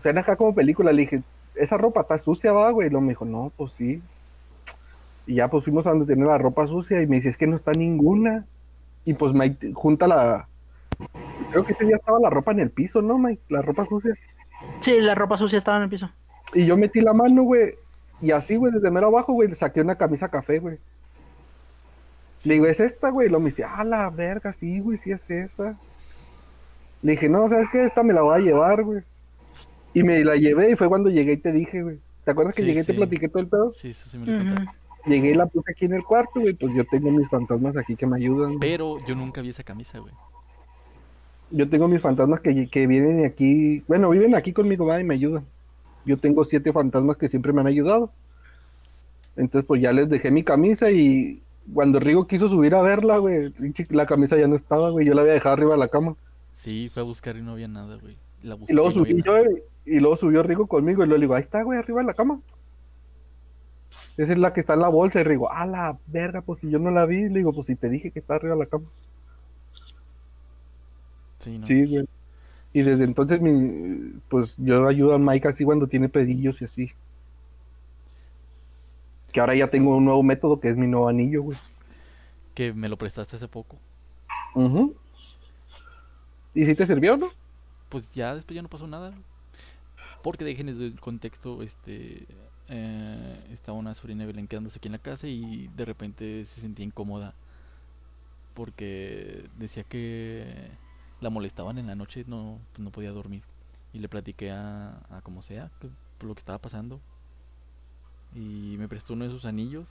Suena acá como película. Le dije, esa ropa está sucia, va, güey. Y luego me dijo, no, pues sí. Y ya pues fuimos a donde tenía la ropa sucia y me dice, es que no está ninguna. Y pues Mike junta la... Creo que ese día estaba la ropa en el piso, ¿no, Mike? La ropa sucia. Sí, la ropa sucia estaba en el piso. Y yo metí la mano, güey. Y así, güey, desde mero abajo, güey, le saqué una camisa café, güey. Le digo, ¿es esta, güey? Y lo me dice, ah, la verga, sí, güey, sí es esa. Le dije, no, ¿sabes qué? Esta me la voy a llevar, güey. Y me la llevé y fue cuando llegué y te dije, güey. ¿Te acuerdas que Sí, llegué y te sí. platiqué todo el pedo? Sí, eso sí me lo Ujú. contaste. Llegué y la puse aquí en el cuarto, güey. Pues yo tengo mis fantasmas aquí que me ayudan. güey. Pero yo nunca vi esa camisa, güey. Yo tengo mis fantasmas que, que vienen aquí. Bueno, viven aquí conmigo, va, y me ayudan. Yo tengo siete fantasmas que siempre me han ayudado. Entonces, pues ya les dejé mi camisa y cuando Rigo quiso subir a verla, güey, la camisa ya no estaba, güey. Yo la había dejado arriba de la cama. Sí, fue a buscar y no había nada, güey. La busqué Y luego no subí yo, nada. y luego subió Rigo conmigo y luego le digo, ahí está, güey, arriba de la cama. Esa es la que está en la bolsa y Rigo, a la verga, pues si yo no la vi, le digo, pues si te dije que está arriba de la cama. Sí, no. Sí, güey. Y desde entonces, mi, pues yo ayudo a Mike así cuando tiene pedillos y así. Que ahora ya tengo un nuevo método que es mi nuevo anillo, güey. Que me lo prestaste hace poco. Ujú. ¿Y si te sirvió, no? Pues ya después ya no pasó nada. Porque déjenles el contexto, este... eh, estaba una sobrina de Belén quedándose aquí en la casa y de repente se sentía incómoda. Porque decía que la molestaban en la noche, no, pues no podía dormir. Y le platiqué a, a como sea, que- por lo que estaba pasando. Y me prestó uno de sus anillos.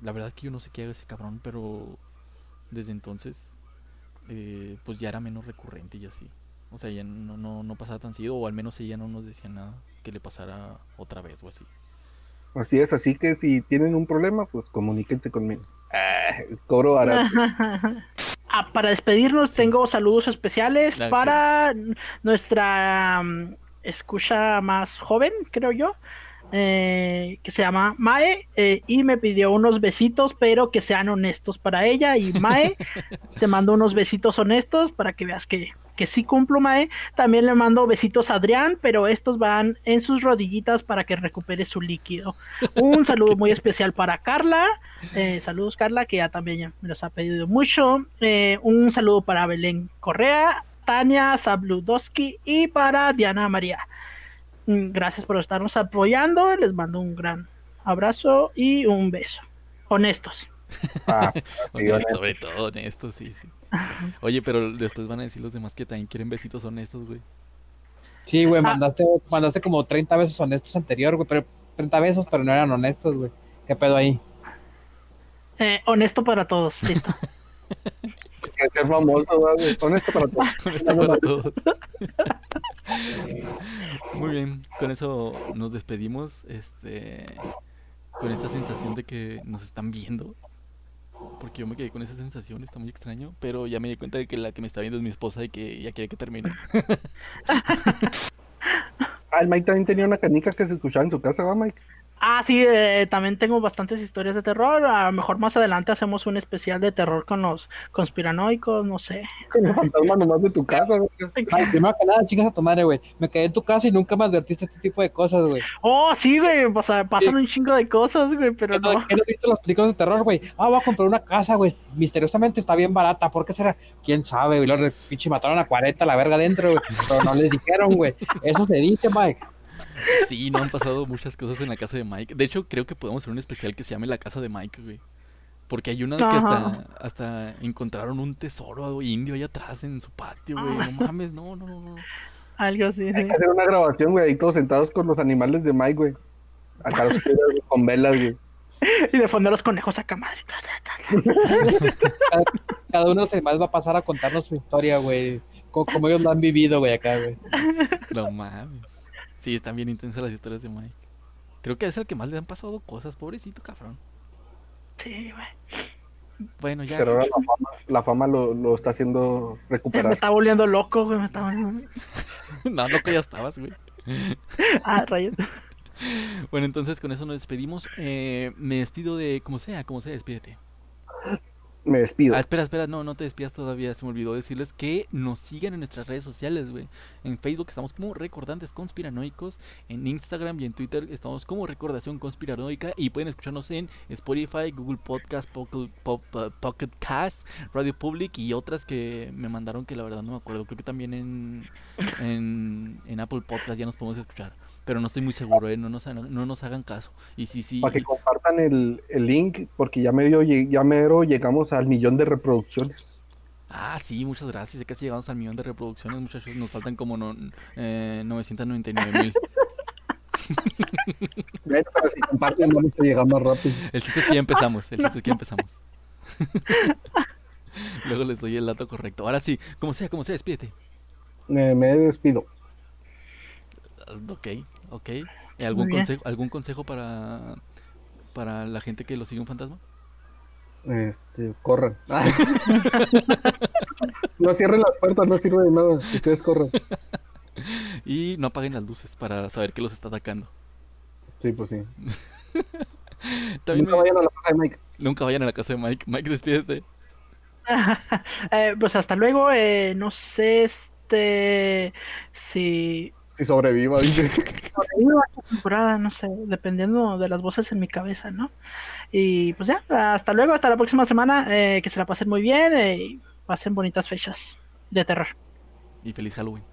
La verdad es que yo no sé qué haga ese cabrón, pero desde entonces eh, pues ya era menos recurrente y así. O sea, ya no, no, no pasaba tan seguido, o al menos ella no nos decía nada que le pasara otra vez o así. Así es, así que si tienen un problema, pues comuníquense conmigo. Ah, cobro barato. Ah, para despedirnos, tengo saludos especiales para nuestra mm, escucha más joven, creo yo, eh, que se llama Mae, eh, y me pidió unos besitos, pero que sean honestos para ella. Y Mae, te mando unos besitos honestos para que veas que, que sí cumplo, Mae. También le mando besitos a Adrián, pero estos van en sus rodillitas para que recupere su líquido. Un saludo muy especial para Carla. Eh, saludos, Carla, que ya también ya me los ha pedido mucho. Eh, un saludo para Belén Correa, Tania Sabludowski y para Diana María. Mm, Gracias por estarnos apoyando. Les mando un gran abrazo y un beso. Honestos. Ah, Ok, sí, honesto. sobre todo honestos, sí, sí. Oye, pero después van a decir los demás que también quieren besitos honestos, güey. Sí, güey, mandaste, mandaste como 30 besos honestos anterior, güey, pero 30 besos, pero no eran honestos, güey. ¿Qué pedo ahí? Eh, honesto para todos. Listo. que ser famoso, ¿verdad, güey? Honesto para todos. Honesto para todos. Muy bien, con eso nos despedimos. Este, con esta sensación de que nos están viendo. Porque yo me quedé con esa sensación, está muy extraño. Pero ya me di cuenta de que la que me está viendo es mi esposa y que ya quiere que termine. Ah, el Mike también tenía una canica que se escuchaba en su casa, ¿va, Mike? Ah, sí, eh, también tengo bastantes historias de terror. A lo mejor más adelante hacemos un especial de terror con los conspiranoicos, no sé. Con fantasma nomás de tu casa, güey. Ay, primero que nada, chingas a tu madre, güey. Me quedé en tu casa y nunca me advertiste este tipo de cosas, güey. Oh, sí, güey, pasa- pasan un chingo de cosas, güey, pero ¿Qué no, no. qué no viste las películas de terror, güey? Ah, voy a comprar una casa, güey. Misteriosamente está bien barata. ¿Por qué será? ¿Quién sabe, güey? Luego, pinche, mataron a 40 la verga adentro, güey. Pero no les dijeron, güey. Eso se dice, Mike. Sí, no han pasado muchas cosas en la casa de Mike. De hecho, creo que podemos hacer un especial que se llame La Casa de Mike, güey. Porque hay una que hasta, Ajá. hasta encontraron un tesoro indio ahí atrás en su patio, güey. No mames, no, no, no. no. Algo así, sí. Hay que hacer una grabación, güey, ahí todos sentados con los animales de Mike, güey. Acá los güey, con velas, güey. Y de fondo los conejos acá, madre. Cada, cada uno se más va a pasar a contarnos su historia, güey. Como, como ellos lo han vivido, güey, acá, güey. No mames. Sí, están bien intensas las historias de Mike. Creo que es el que más le han pasado cosas, pobrecito cabrón. Sí, güey. Bueno, ya. Pero ahora la fama, la fama lo, lo está haciendo Me recuperar. está volviendo loco, güey. Me está volviendo... No, que ya estabas, güey. Ah, rayos. Bueno, entonces con eso nos despedimos. Eh, me despido de como sea, como sea, despídete. Me despido. Ah, espera, espera, no, no te despidas todavía. Se me olvidó decirles que nos sigan en nuestras redes sociales, güey. En Facebook estamos como Recordantes Conspiranoicos. En Instagram y en Twitter estamos como Recordación Conspiranoica. Y pueden escucharnos en Spotify, Google Podcast, uh, Pocket Cast, Radio Public y otras que me mandaron que la verdad no me acuerdo. Creo que también en, en, en Apple Podcast ya nos podemos escuchar. Pero no estoy muy seguro, ¿eh? No nos, hagan- no nos hagan caso. Y sí, sí. Para que compartan el, el link, porque ya medio, ya mero llegamos al millón de reproducciones. Ah, sí, muchas gracias. Ya casi llegamos al millón de reproducciones, muchachos. Nos faltan como no, eh, 999 mil. Bueno, pero si comparten, vamos a llegar más rápido. El chiste es que ya empezamos. El chiste es que ya empezamos. Luego les doy el dato correcto. Ahora sí, como sea, como sea, despídete. Me, me despido. Ok, ok. ¿Y ¿Algún consejo, algún consejo para, para la gente que lo sigue un fantasma? Este, corran. no cierren las puertas, no sirve de nada. Ustedes corran. Y no apaguen las luces para saber que los está atacando. Sí, pues sí. También Nunca me- vayan a la casa de Mike. nunca vayan a la casa de Mike. Mike, despídete. Eh, pues hasta luego. eh, no sé, este. Si. Si sobreviva, dice. sobrevivo a esta temporada, no sé, dependiendo de las voces en mi cabeza, ¿no? Y pues ya, hasta luego, hasta la próxima semana. eh, que se la pasen muy bien eh, y pasen bonitas fechas de terror. Y feliz Halloween.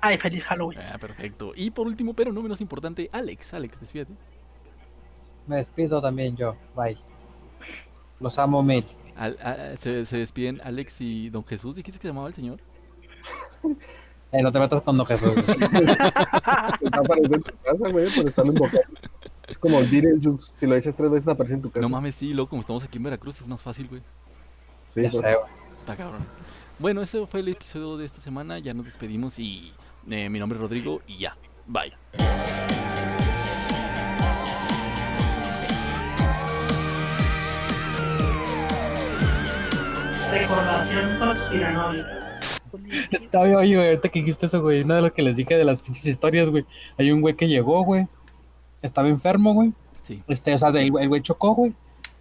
Ay, feliz Halloween. Ah, perfecto. Y por último, pero no menos importante, Alex. Alex, despídete. Me despido también yo. Bye. Los amo mil. Al- a- se, se despiden Alex y Don Jesús. ¿Dijiste que se llamaba el señor? Eh, no te metas con Don Jesús. güey. Está apareciendo en tu casa, güey, por estarlo invocando. Es como el Beetlejuice. Si lo dices tres veces, aparece en tu casa. No mames, sí, luego como estamos aquí en Veracruz es más fácil, güey. Sí, ya pues. sé, güey. Está cabrón. Bueno, ese fue el episodio de esta semana. Ya nos despedimos y eh, mi nombre es Rodrigo y ya. Bye. Recordación conspiranoica. Está bien, oye, ahorita que dijiste eso, güey, una de lo que les dije de las pinches historias, güey. Hay un güey que llegó, güey. Estaba enfermo, güey. Sí. Este, o sea, el, el güey chocó, güey.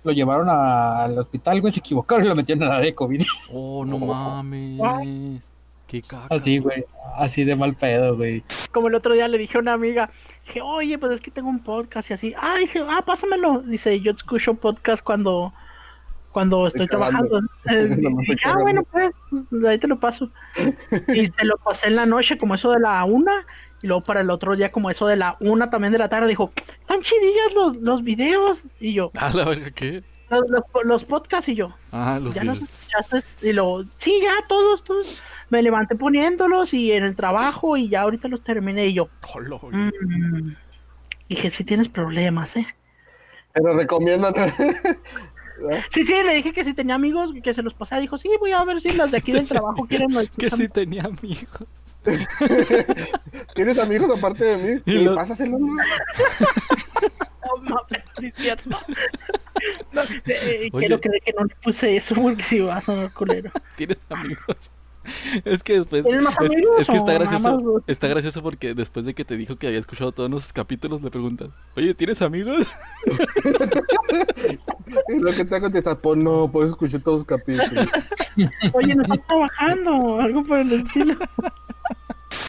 Lo llevaron a- al hospital, güey, se equivocaron y lo metieron a la de COVID. Oh, no mames. Qué caca. Así, güey. Así de mal pedo, güey. Como el otro día le dije a una amiga, dije, oye, pues es que tengo un podcast y así. Ah, dije, ah, pásamelo. Dice, yo escucho podcast cuando cuando estoy trabajando. Eh, dije, ah, bueno, pues, pues, ahí te lo paso. y se lo pasé en la noche, como eso de la una. Y luego para el otro día, como eso de la una también de la tarde, dijo, tan chidillas los, los videos. Y yo, Ah, la ¿qué? los, los, los podcasts y yo, Ah, los ya los escuchaste. Y luego, sí, ya todos, todos. Me levanté poniéndolos y en el trabajo y ya ahorita los terminé. Y yo, güey. Mm. Dije, si tienes problemas, ¿eh? Pero recomiendan. Sí, sí, le dije que si tenía amigos que se los pasara. Dijo, sí, voy a ver si las de aquí del trabajo quieren lo Que sí tenía amigos. ¿Tienes amigos aparte de mí? Y ¿Y los- pásaselo? No mames, sí es cierto. No, eh, Oye. quiero creer que no le puse eso porque si va a sonar culero. ¿Tienes amigos? Es que después. ¿Tienes más es, amigos es que está gracioso. Está gracioso porque después de que te dijo que había escuchado todos los capítulos, le preguntas: Oye, ¿tienes amigos? Lo que te va a contestar, pues no, pues escuché todos los capítulos. Oye, no estás trabajando, algo por el estilo.